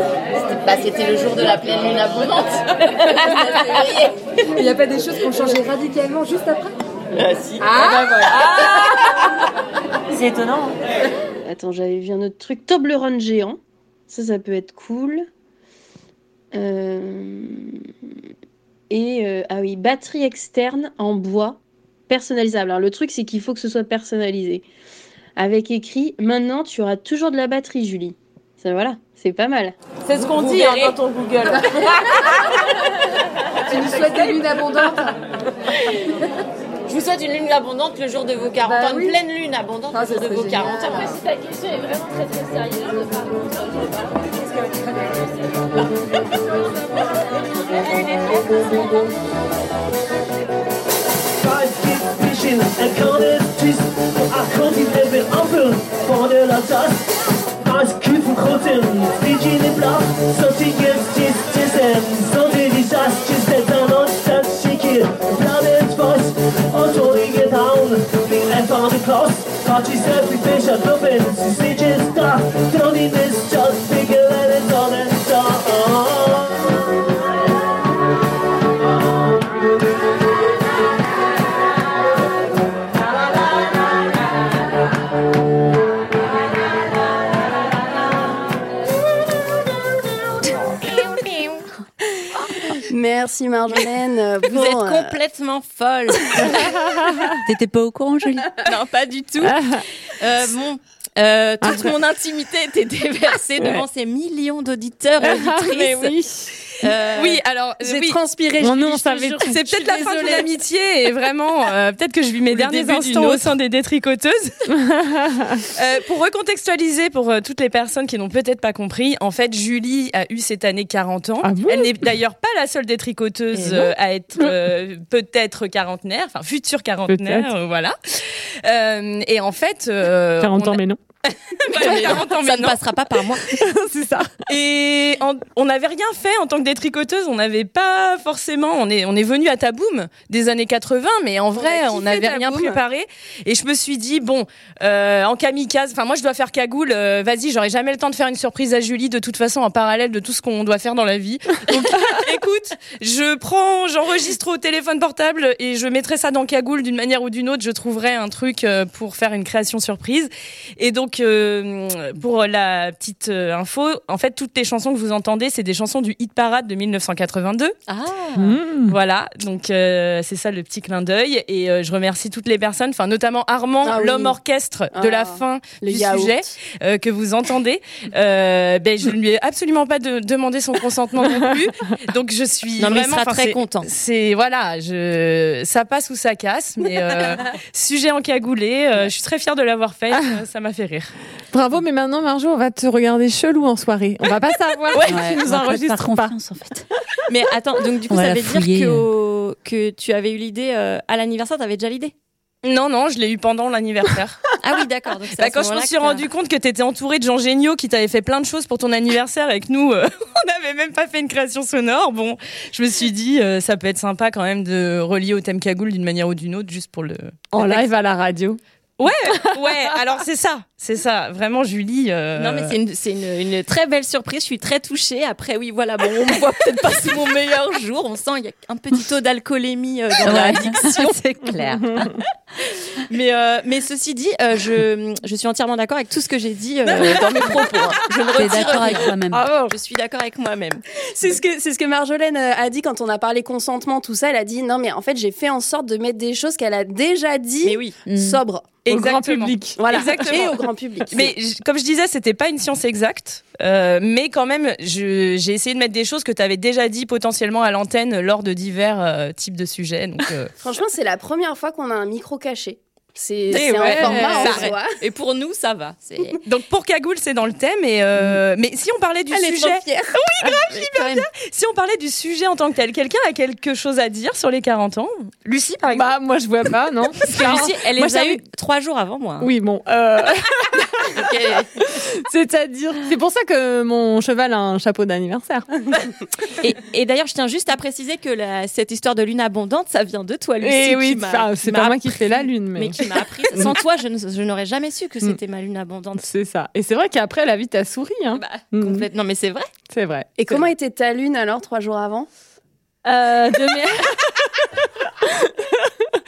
Bah c'était le jour de la pleine lune abondante. Il n'y a pas des choses qui ont changé radicalement juste après? Ah si. Ah, C'est étonnant. Attends, j'avais vu un autre truc. Toblerone géant. Ça, ça peut être cool. Euh, Et, euh, ah oui, batterie externe en bois personnalisable. Alors, le truc, c'est qu'il faut que ce soit personnalisé. Avec écrit Maintenant, tu auras toujours de la batterie, Julie. Ça, voilà, c'est pas mal. C'est ce qu'on dit hein, quand on Google. Tu nous souhaites des lunes abondantes Je vous souhaite une lune abondante le jour de vos 40 Bah ans, oui. une pleine lune abondante Ah, le jour de vos génial. 40 ans. Après, si ta question est vraiment très très sérieuse, un peu, fort de la tasse. Parce qu'il faut grotten, Fiji les blancs, sorti justice, tisem, sont des disasters, c'est un autre stade chiquille, the F on the cross, parties every fish are flipping, see just stop, don't need this, just figure Merci Marjolaine. Vous Bon, êtes euh, complètement folle. T'étais pas au courant, Julie non, pas du tout. Euh, bon. euh, toute mon intimité était déversée devant ces millions d'auditeurs et auditrices. Mais oui. Euh, Oui, alors J'ai oui. transpiré. Bon, je- nous, on je te savait jure. tout. C'est peut-être la fin de l'amitié et vraiment, euh, peut-être que je vis mes le derniers d'une instants au sein des détricoteuses. Euh, pour recontextualiser pour euh, toutes les personnes qui n'ont peut-être pas compris, en fait, Julie a eu cette année 40 ans. Ah bon Elle n'est d'ailleurs pas la seule détricoteuse Eh non. euh, à être euh, peut-être quarantenaire, enfin future quarantenaire, voilà. Euh, et en fait, euh, 40 on ans, a- mais non. Voilà, 40 ans, mais ça ne passera pas par moi. c'est ça. Et en- on n'avait rien fait en tant que détricoteuse. On n'avait pas forcément. On est, on est venu à Taboum des années 80, mais en vrai, on n'avait rien préparé. Et je me suis dit, bon, euh, en kamikaze, enfin, moi, je dois faire cagoule. euh, Vas-y, j'aurai jamais le temps de faire une surprise à Julie, de toute façon, en parallèle de tout ce qu'on doit faire dans la vie. Donc, écoute, je prends, j'enregistre au téléphone portable et je mettrai ça dans cagoule d'une manière ou d'une autre. Je trouverai un truc euh, pour faire une création surprise. Et donc, euh, pour la petite euh, info, en fait, toutes les chansons que vous entendez, c'est des chansons du hit parade de 1982. Ah. Mmh. Voilà, donc euh, c'est ça le petit clin d'œil. Et euh, je remercie toutes les personnes, enfin notamment Armand, Ah oui. l'homme orchestre de Ah, la fin le du yaourt. sujet euh, que vous entendez. Euh, ben, je ne lui ai absolument pas de- demandé son consentement non plus. Donc je suis Non, mais il sera très content. C'est voilà, je ça passe ou ça casse, mais euh, sujet encagoulé. euh, je suis très fière de l'avoir fait. ça m'a fait rire. Bravo, mais maintenant, Marjo, on va te regarder chelou en soirée. On va pas savoir si Ouais, tu nous enregistres ou pas. en fait. Mais attends, donc du coup, On ça veut fouiller. dire que, au- que tu avais eu l'idée euh, à l'anniversaire, t'avais déjà l'idée? Non, non, je l'ai eu pendant l'anniversaire. Ah oui, d'accord. Bah, quand je me suis rendu compte que tu étais entouré de gens géniaux qui t'avaient fait plein de choses pour ton anniversaire et que nous, euh, on n'avait même pas fait une création sonore, bon, je me suis dit, euh, ça peut être sympa quand même de relier au thème cagoule d'une manière ou d'une autre, juste pour le. En live à la radio. Ouais, ouais, alors c'est ça, c'est ça. Vraiment, Julie. euh, Non, mais c'est une, c'est une, une très belle surprise. Je suis très touchée. Après, oui, voilà, bon, on me voit peut-être pas sous mon meilleur jour. On sent il y a un petit taux d'alcoolémie euh, dans la Ouais. diction. C'est clair. Mais, euh, mais ceci dit, euh, je, je suis entièrement d'accord avec tout ce que j'ai dit euh, dans mes propos. hein. Je retire d'accord avec toi-même. Ah Je suis d'accord avec moi-même. C'est ce que c'est ce que Marjolaine a dit quand on a parlé consentement, tout ça. Elle a dit non mais en fait j'ai fait en sorte de mettre des choses qu'elle a déjà dit Mais oui. Sobre. Au grand Exactement. public. Voilà. Exactement. Et au grand public. Mais comme je disais, c'était pas une science exacte, euh, mais quand même, j'ai essayé de mettre des choses que tu avais déjà dit potentiellement à l'antenne lors de divers euh, types de sujets. Donc, euh, franchement c'est la première fois qu'on a un micro caché. C'est Et c'est ouais, un format en soi. Et pour nous, ça va. C'est donc pour Cagoule, c'est dans le thème. Et euh, mais si on parlait du Elle est sujet, trop fière. quand même. si on parlait du sujet en tant que tel, quelqu'un a quelque chose à dire sur les 40 ans? Lucie, par exemple. Bah, moi, je vois pas, non. Parce que Lucie, elle Moi, les a eu trois jours avant moi. hein. Oui, bon. euh. C'est-à-dire. C'est pour ça que mon cheval a un chapeau d'anniversaire. Et, et d'ailleurs, je tiens juste à préciser que la- cette histoire de lune abondante, ça vient de toi, Lucie. Et qui oui, c'est pas moi qui fais la lune, Mais mais. Appris. Sans toi, je, n'aurais jamais su que Mm. c'était ma lune abondante. C'est ça. Et c'est vrai qu'après, la vie t'a souri. Hein. Bah, complète- Non, mais c'est vrai. C'est vrai. Et comment était ta lune alors trois jours avant? Euh, de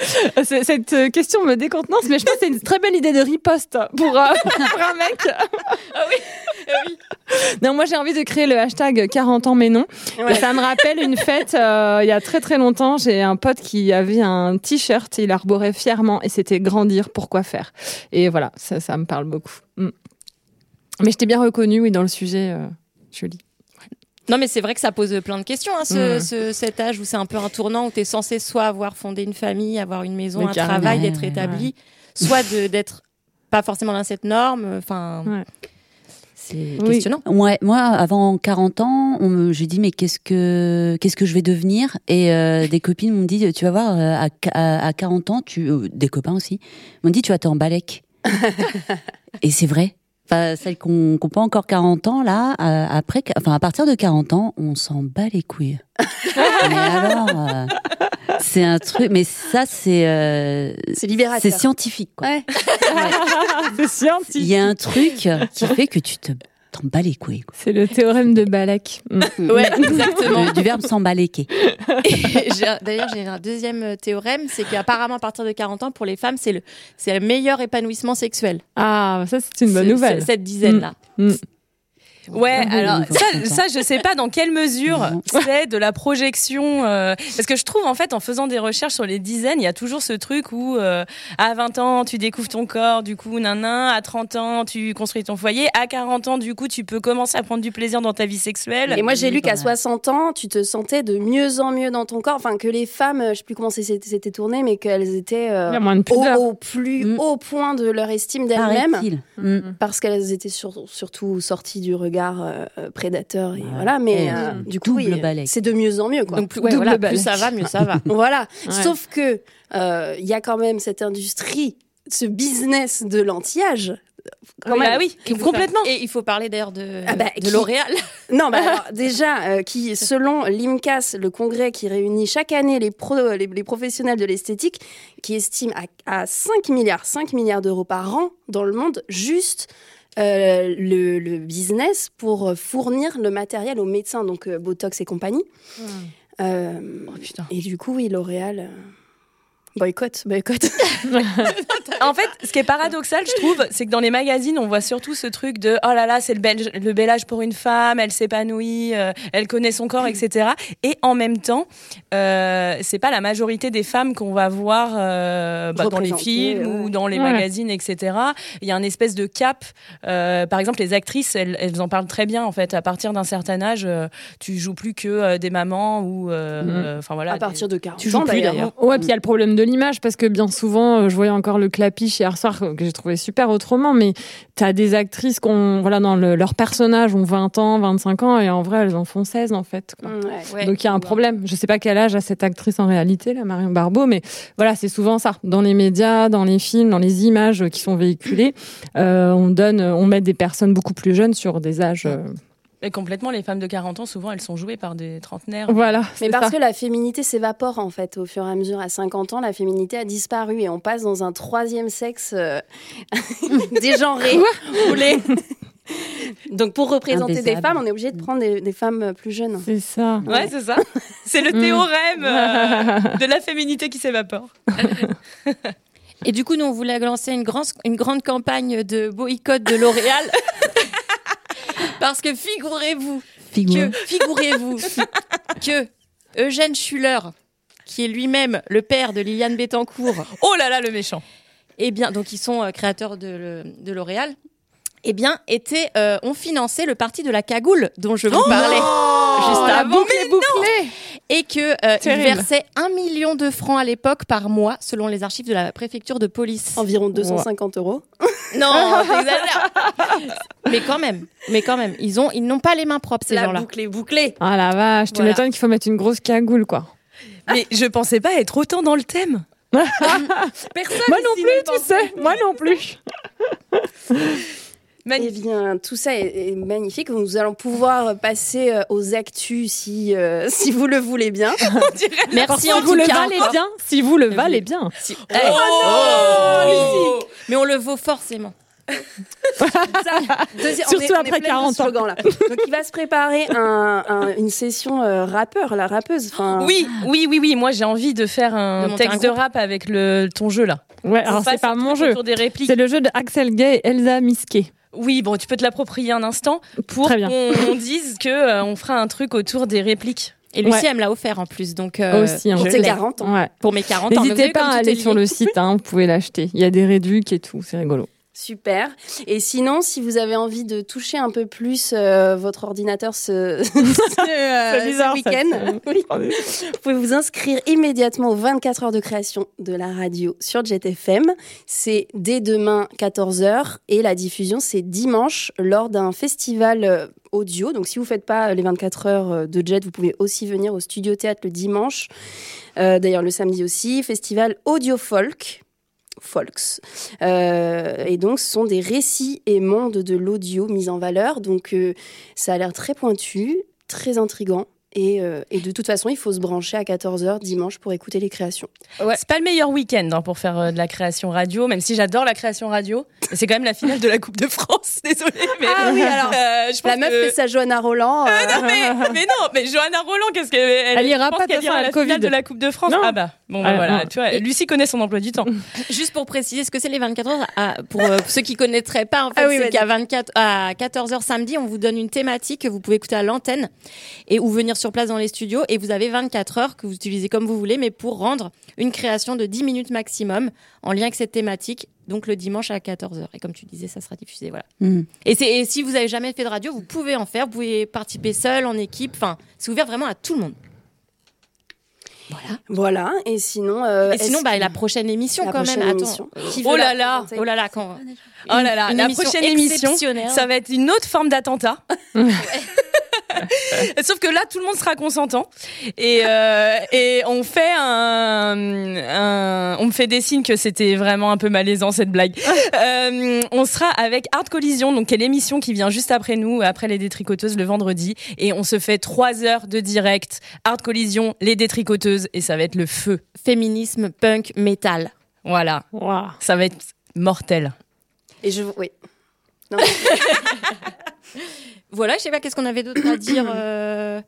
Cette euh, question me décontenance, mais je pense que c'est une très belle idée de riposte pour, euh, pour un mec. Ah oui. Non, moi j'ai envie de créer le hashtag 40 ans mais non. Ça me rappelle une fête euh, il y a très très longtemps. J'ai un pote qui avait un t-shirt il arborait fièrement et c'était grandir, pourquoi faire? Et voilà, ça, ça me parle beaucoup. Mm. Mais je t'ai bien reconnu, oui, dans le sujet, Julie. Non, mais c'est vrai que ça pose plein de questions, hein, ce, ce- cet âge où c'est un peu un tournant, où tu es censé soit avoir fondé une famille, avoir une maison, Mais un travail, Ouais, d'être ouais, établi, soit de- d'être pas forcément dans cette norme. Enfin, Ouais. c'est Oui. questionnant. Ouais, moi, avant 40 ans, j'ai dit mais qu'est-ce que qu'est-ce que je vais devenir? Et euh, des copines m'ont dit tu vas voir euh, à, à, à 40 ans, tu euh, des copains aussi m'ont dit tu vas t'en balèque. Et c'est vrai. Enfin, celles qui n'ont pas encore 40 ans, là, euh, après, enfin, à partir de 40 ans, on s'en bat les couilles. mais alors, euh, c'est un truc, mais ça, c'est. euh, C'est libérateur. C'est scientifique, quoi. c'est scientifique. Il y a un truc qui fait que tu te t'en bats les couilles. quoi. C'est le théorème de Balak. Mm. Ouais, exactement. Du, du verbe s'embaléquer. D'ailleurs, j'ai un deuxième euh, théorème, c'est qu'apparemment, à partir de 40 ans, pour les femmes, c'est le, c'est le meilleur épanouissement sexuel. Ah, ça, c'est une bonne nouvelle. ce- Cette dizaine-là. Mm. Mm. Ouais, alors ça, ça, je sais pas dans quelle mesure c'est de la projection. euh, parce que je trouve en fait, en faisant des recherches sur les dizaines, il y a toujours ce truc où euh, à 20 ans, tu découvres ton corps, du coup, nanan. À 30 ans, tu construis ton foyer. À 40 ans, du coup, tu peux commencer à prendre du plaisir dans ta vie sexuelle. Et moi, j'ai lu qu'à 60 ans, tu te sentais de mieux en mieux dans ton corps. Enfin, que les femmes, euh, je sais plus comment c'était tourné, mais qu'elles étaient euh, au, plus haut point de leur estime d'elles-mêmes. Paraît-il. Mm. Parce qu'elles étaient sur- surtout sorties du regard euh, prédateur. Et voilà, mais euh, du coup, c'est de mieux en mieux. Quoi. Donc, plus, ouais, voilà, plus ça va, mieux ça va. Voilà. Ouais. Sauf que euh, il y a quand même cette industrie, ce business de l'anti-âge. Quand Oui, même. bah oui, complètement. Et il faut parler d'ailleurs de, Ah bah, de qui- L'Oréal. Non, bah alors, déjà, euh, qui, selon l'IMCAS, le congrès qui réunit chaque année les, pro- les, les professionnels de l'esthétique, qui estime à, à 5 milliards, 5 milliards d'euros par an dans le monde, juste euh, le, le business pour euh, fournir le matériel aux médecins, donc euh, Botox et compagnie. Euh, et du coup, oui, L'Oréal. Boycott, boycott. En fait, ce qui est paradoxal, je trouve, c'est que dans les magazines, on voit surtout ce truc de oh là là, c'est le bel, le bel âge pour une femme, elle s'épanouit, euh, elle connaît son corps, etc. Et en même temps, euh, c'est pas la majorité des femmes qu'on va voir euh, bah, dans les films ouais. ou dans les Ouais. magazines, etc. Il y a un espèce de cap. Euh, par exemple, les actrices, elles, elles en parlent très bien. En fait, à partir d'un certain âge, euh, tu joues plus que euh, des mamans ou, euh, enfin voilà. à partir de 40 Tu joues ans, plus, d'ailleurs. d'ailleurs. Ouais, puis il y a le problème de l'image parce que bien souvent, euh, je voyais encore le clapiche hier soir que j'ai trouvé super autrement, mais tu as des actrices qui ont, voilà, dans le- leur personnage ont 20 ans, 25 ans et en vrai, elles en font 16 en fait. quoi. Ouais. Donc il y a un problème. Je sais pas quel âge a cette actrice en réalité, la Marion Barbeau, mais voilà, c'est souvent ça. Dans les médias, dans les films, dans les images qui sont véhiculées, euh, on donne, on met des personnes beaucoup plus jeunes sur des âges. euh, Et complètement, les femmes de 40 ans, souvent, elles sont jouées par des trentenaires. Voilà. Mais c'est parce ça. que la féminité s'évapore en fait au fur et à mesure. À 50 ans, la féminité a disparu et on passe dans un troisième sexe euh, dégenré. Donc pour représenter des femmes, on est obligé de prendre des, des femmes plus jeunes. C'est ça. Ouais, c'est ça. C'est le Mm. théorème euh, de la féminité qui s'évapore. Et du coup, nous, on voulait lancer une, grande une grande campagne de boycott de L'Oréal. Parce que figurez-vous Figure. que, figurez-vous que Eugène Schuller, qui est lui-même le père de Liliane Bettencourt, Oh là là, le méchant. eh bien, donc ils sont euh, créateurs de, le- de L'Oréal, eh bien, étaient, euh, ont financé le parti de la cagoule dont je vous Oh parlais juste avant. boucle est bouclée. Et que euh, un million de francs à l'époque par mois, selon les archives de la préfecture de police. Environ 250 euros. Non, mais quand même, mais quand même, ils ont, ils n'ont pas les mains propres ces La gens-là. boucle est bouclée. Ah la vache, tu Voilà. m'étonnes qu'il faut mettre une grosse cagoule, quoi. Mais je pensais pas être autant dans le thème. Personne Moi non plus, tu sais, moi non plus. Eh bien, tout ça est, est magnifique. Nous allons pouvoir passer euh, aux actus si, euh, si vous le voulez bien. Merci si en vous tout le cas. valez bien, si vous le valez bien. Si- Oh, Oh, Mais on le vaut forcément. Deuxième- Surtout on est- on est après de 40 ans. slogans, là. Donc, il va se préparer un- un- une session euh, rappeur, la rappeuse. Enfin, Oui, oui, oui, oui. Moi, j'ai envie de faire un texte un de rap avec le, ton jeu là. Ouais, On alors c'est pas mon jeu. autour des répliques. C'est le jeu de Axel Gay et Elsa Misquet. Oui, bon, tu peux te l'approprier un instant pour qu'on on dise que euh, on fera un truc autour des répliques. Et Lucie, Ouais. elle me l'a offert en plus, donc euh, Aussi, hein. pour tes l'ai. 40 ans. Ouais. Pour mes 40 ans. Vous N'hésitez pas à aller sur le site, hein, vous pouvez l'acheter. Il y a des réducs et tout, c'est rigolo. Super. Et sinon, si vous avez envie de toucher un peu plus euh, votre ordinateur ce, ce, euh, bizarre, ce week-end, oui, vous pouvez vous inscrire immédiatement aux 24 heures de création de la radio sur JetFM. C'est dès demain 14h et la diffusion c'est dimanche lors d'un festival euh, audio. Donc si vous faites pas les 24 heures de Jet, vous pouvez aussi venir au Studio Théâtre le dimanche. Euh, D'ailleurs le samedi aussi, festival audio folk Folks. Euh, et donc, ce sont des récits et mondes de l'audio mis en valeur. Donc, euh, ça a l'air très pointu, très intrigant. Et, euh, et de toute façon, il faut se brancher à 14h dimanche pour écouter les créations. C'est pas le meilleur week-end hein, pour faire euh, de la création radio, même si j'adore la création radio. C'est quand même la finale de la Coupe de France, désolée. Mais Ah oui, alors, euh, je pense La meuf que- fait sa Johanna Roland. euh, Ah non, mais, mais non, mais Johanna Roland, qu'est-ce qu'elle Elle ira je pense pas, qu'elle ira à elle la le finale Covid. de la Coupe de France. Non. Ah bah, bon, bah, Ah, voilà, non. tu vois, Lucie connaît son emploi du temps. Juste pour préciser ce que c'est les 24 heures, ah, pour euh, ceux qui connaîtraient pas, en fait, Ah oui, c'est qu'à 24, à 14 heures samedi, on vous donne une thématique que vous pouvez écouter à l'antenne et ou venir sur place dans les studios et vous avez 24 heures que vous utilisez comme vous voulez, mais pour rendre une création de 10 minutes maximum en lien avec cette thématique, donc le dimanche à 14 heures. Et comme tu disais, ça sera diffusé, voilà. Mm. Et, et si vous avez jamais fait de radio, vous pouvez en faire, vous pouvez participer seul, en équipe, enfin, c'est ouvert vraiment à tout le monde. Voilà, et sinon. euh, Et sinon, bah, la prochaine émission La quand prochaine même. émission. Attends, qui Oh là la là. Oh là là, quand. Oh là là, la prochaine émission, ça va être une autre forme d'attentat. Sauf que là, tout le monde sera consentant et, euh, et on fait un, un- on me fait des signes que c'était vraiment un peu malaisant cette blague. Euh, on sera avec Art Collision, donc qui est l'émission qui vient juste après nous, après les détricoteuses le vendredi, et on se fait trois heures de direct. Art Collision, les détricoteuses, et ça va être le feu. Féminisme, punk, métal. Voilà, ça va être mortel. Et je. Oui. Non. Voilà, je sais pas, qu'est-ce qu'on avait d'autre à dire euh,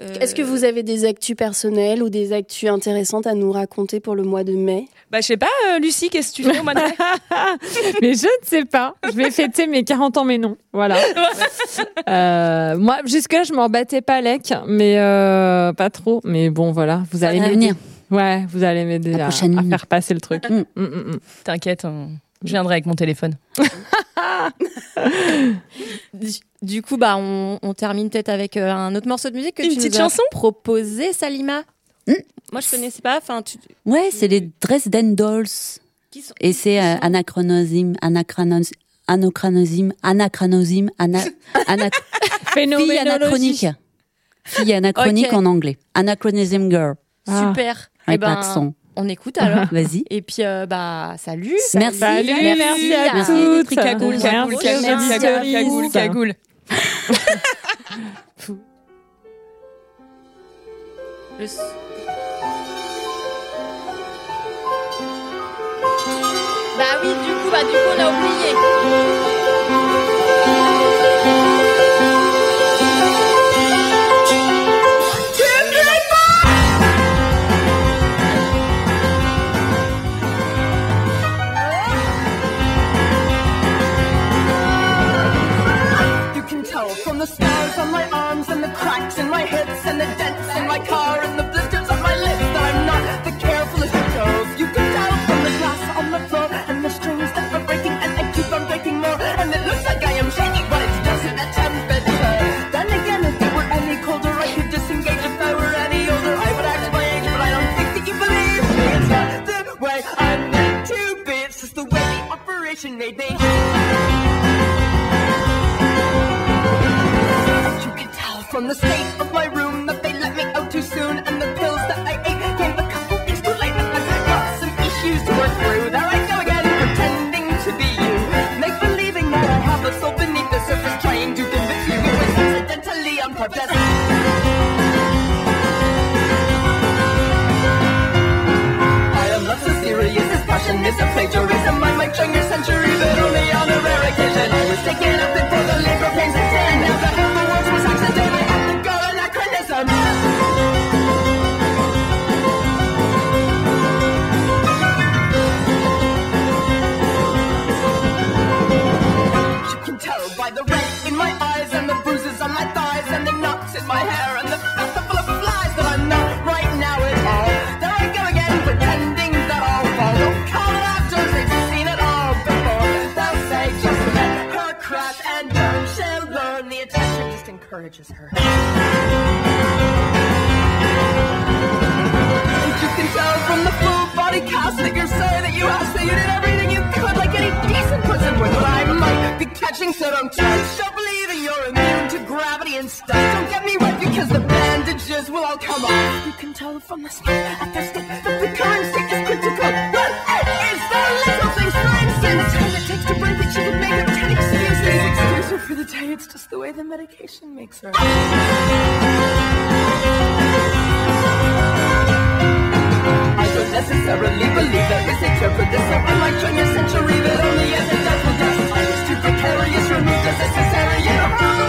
euh, Est-ce que vous avez des actus personnelles ou des actus intéressantes à nous raconter pour le mois de mai? Bah, je sais pas, euh, Lucie, qu'est-ce que tu fais au mois de mai? Mais je ne sais pas. Je vais fêter mes 40 ans, mais non. Voilà. Euh, moi, jusque-là, je m'en battais pas lec, mais euh, pas trop. Mais bon, voilà. Vous allez venir. Ouais, vous allez m'aider à, faire passer le truc. Mm, mm, mm. T'inquiète, on- je viendrai avec mon téléphone. Du- coup, bah, on, on termine peut-être avec euh, un autre morceau de musique que Une tu petite nous as proposé, Salima. Hmm. Moi, je connaissais pas. Enfin, tu... Ouais, c'est les Dresden Dolls. Qui sont- Et c'est euh, anachronisme, anachronisme, anachronisme, anachronisme, ana, ana- fille anachronique. Fille anachronique en anglais. Anachronism girl. Ah. Super. Avec Eh ben, l'accent. On écoute alors. Vas-y. Et puis, euh, bah, salut. Merci. Salut, merci à Merci. toutes. Cagoule, cagoule, Merci cagoule, cagoule, Le- Bah oui, du coup, bah du coup, on a oublié. The scars on my arms and the cracks in my hips and the dents in my car and the blisters on my lips I'm not the carefulest of girls. You can tell from the glass on the floor and the strings that are breaking and I keep on breaking more. And it looks like I am shaking, but it's just the temperature. Then again, if it were any colder, I could disengage. If I were any older, I would act my age, but I don't think that you believe me. It's not the way I'm meant to be. It's just the way the operation made me. From the state of my room that they let me out too soon, and the pills that I ate came a couple weeks too late. And I've got some issues to work through. There I go again, pretending to be you, make believing that I have a soul beneath the surface, trying to convince you it was accidentally on. I am not so serious. This passion is a plagiarism. I might join your century, but only on a rare occasion. I was taken up before the from the full body cast that you're saying that you asked that you did everything you could like any decent person would. But I might be catching, so don't judge. Don't believe that you're immune to gravity and stuff. Don't get me wrong, because the bandages will all come off. You can tell from the state at the stick that the current state is critical. What is the little things, for the Time it takes to breathe that she can make up ten excuses. Excuse her for the day, it's just the way the medication makes her. Necessarily believe there is a cure for this ever like 20th century, but only as a death will is too precarious, removed as necessary in a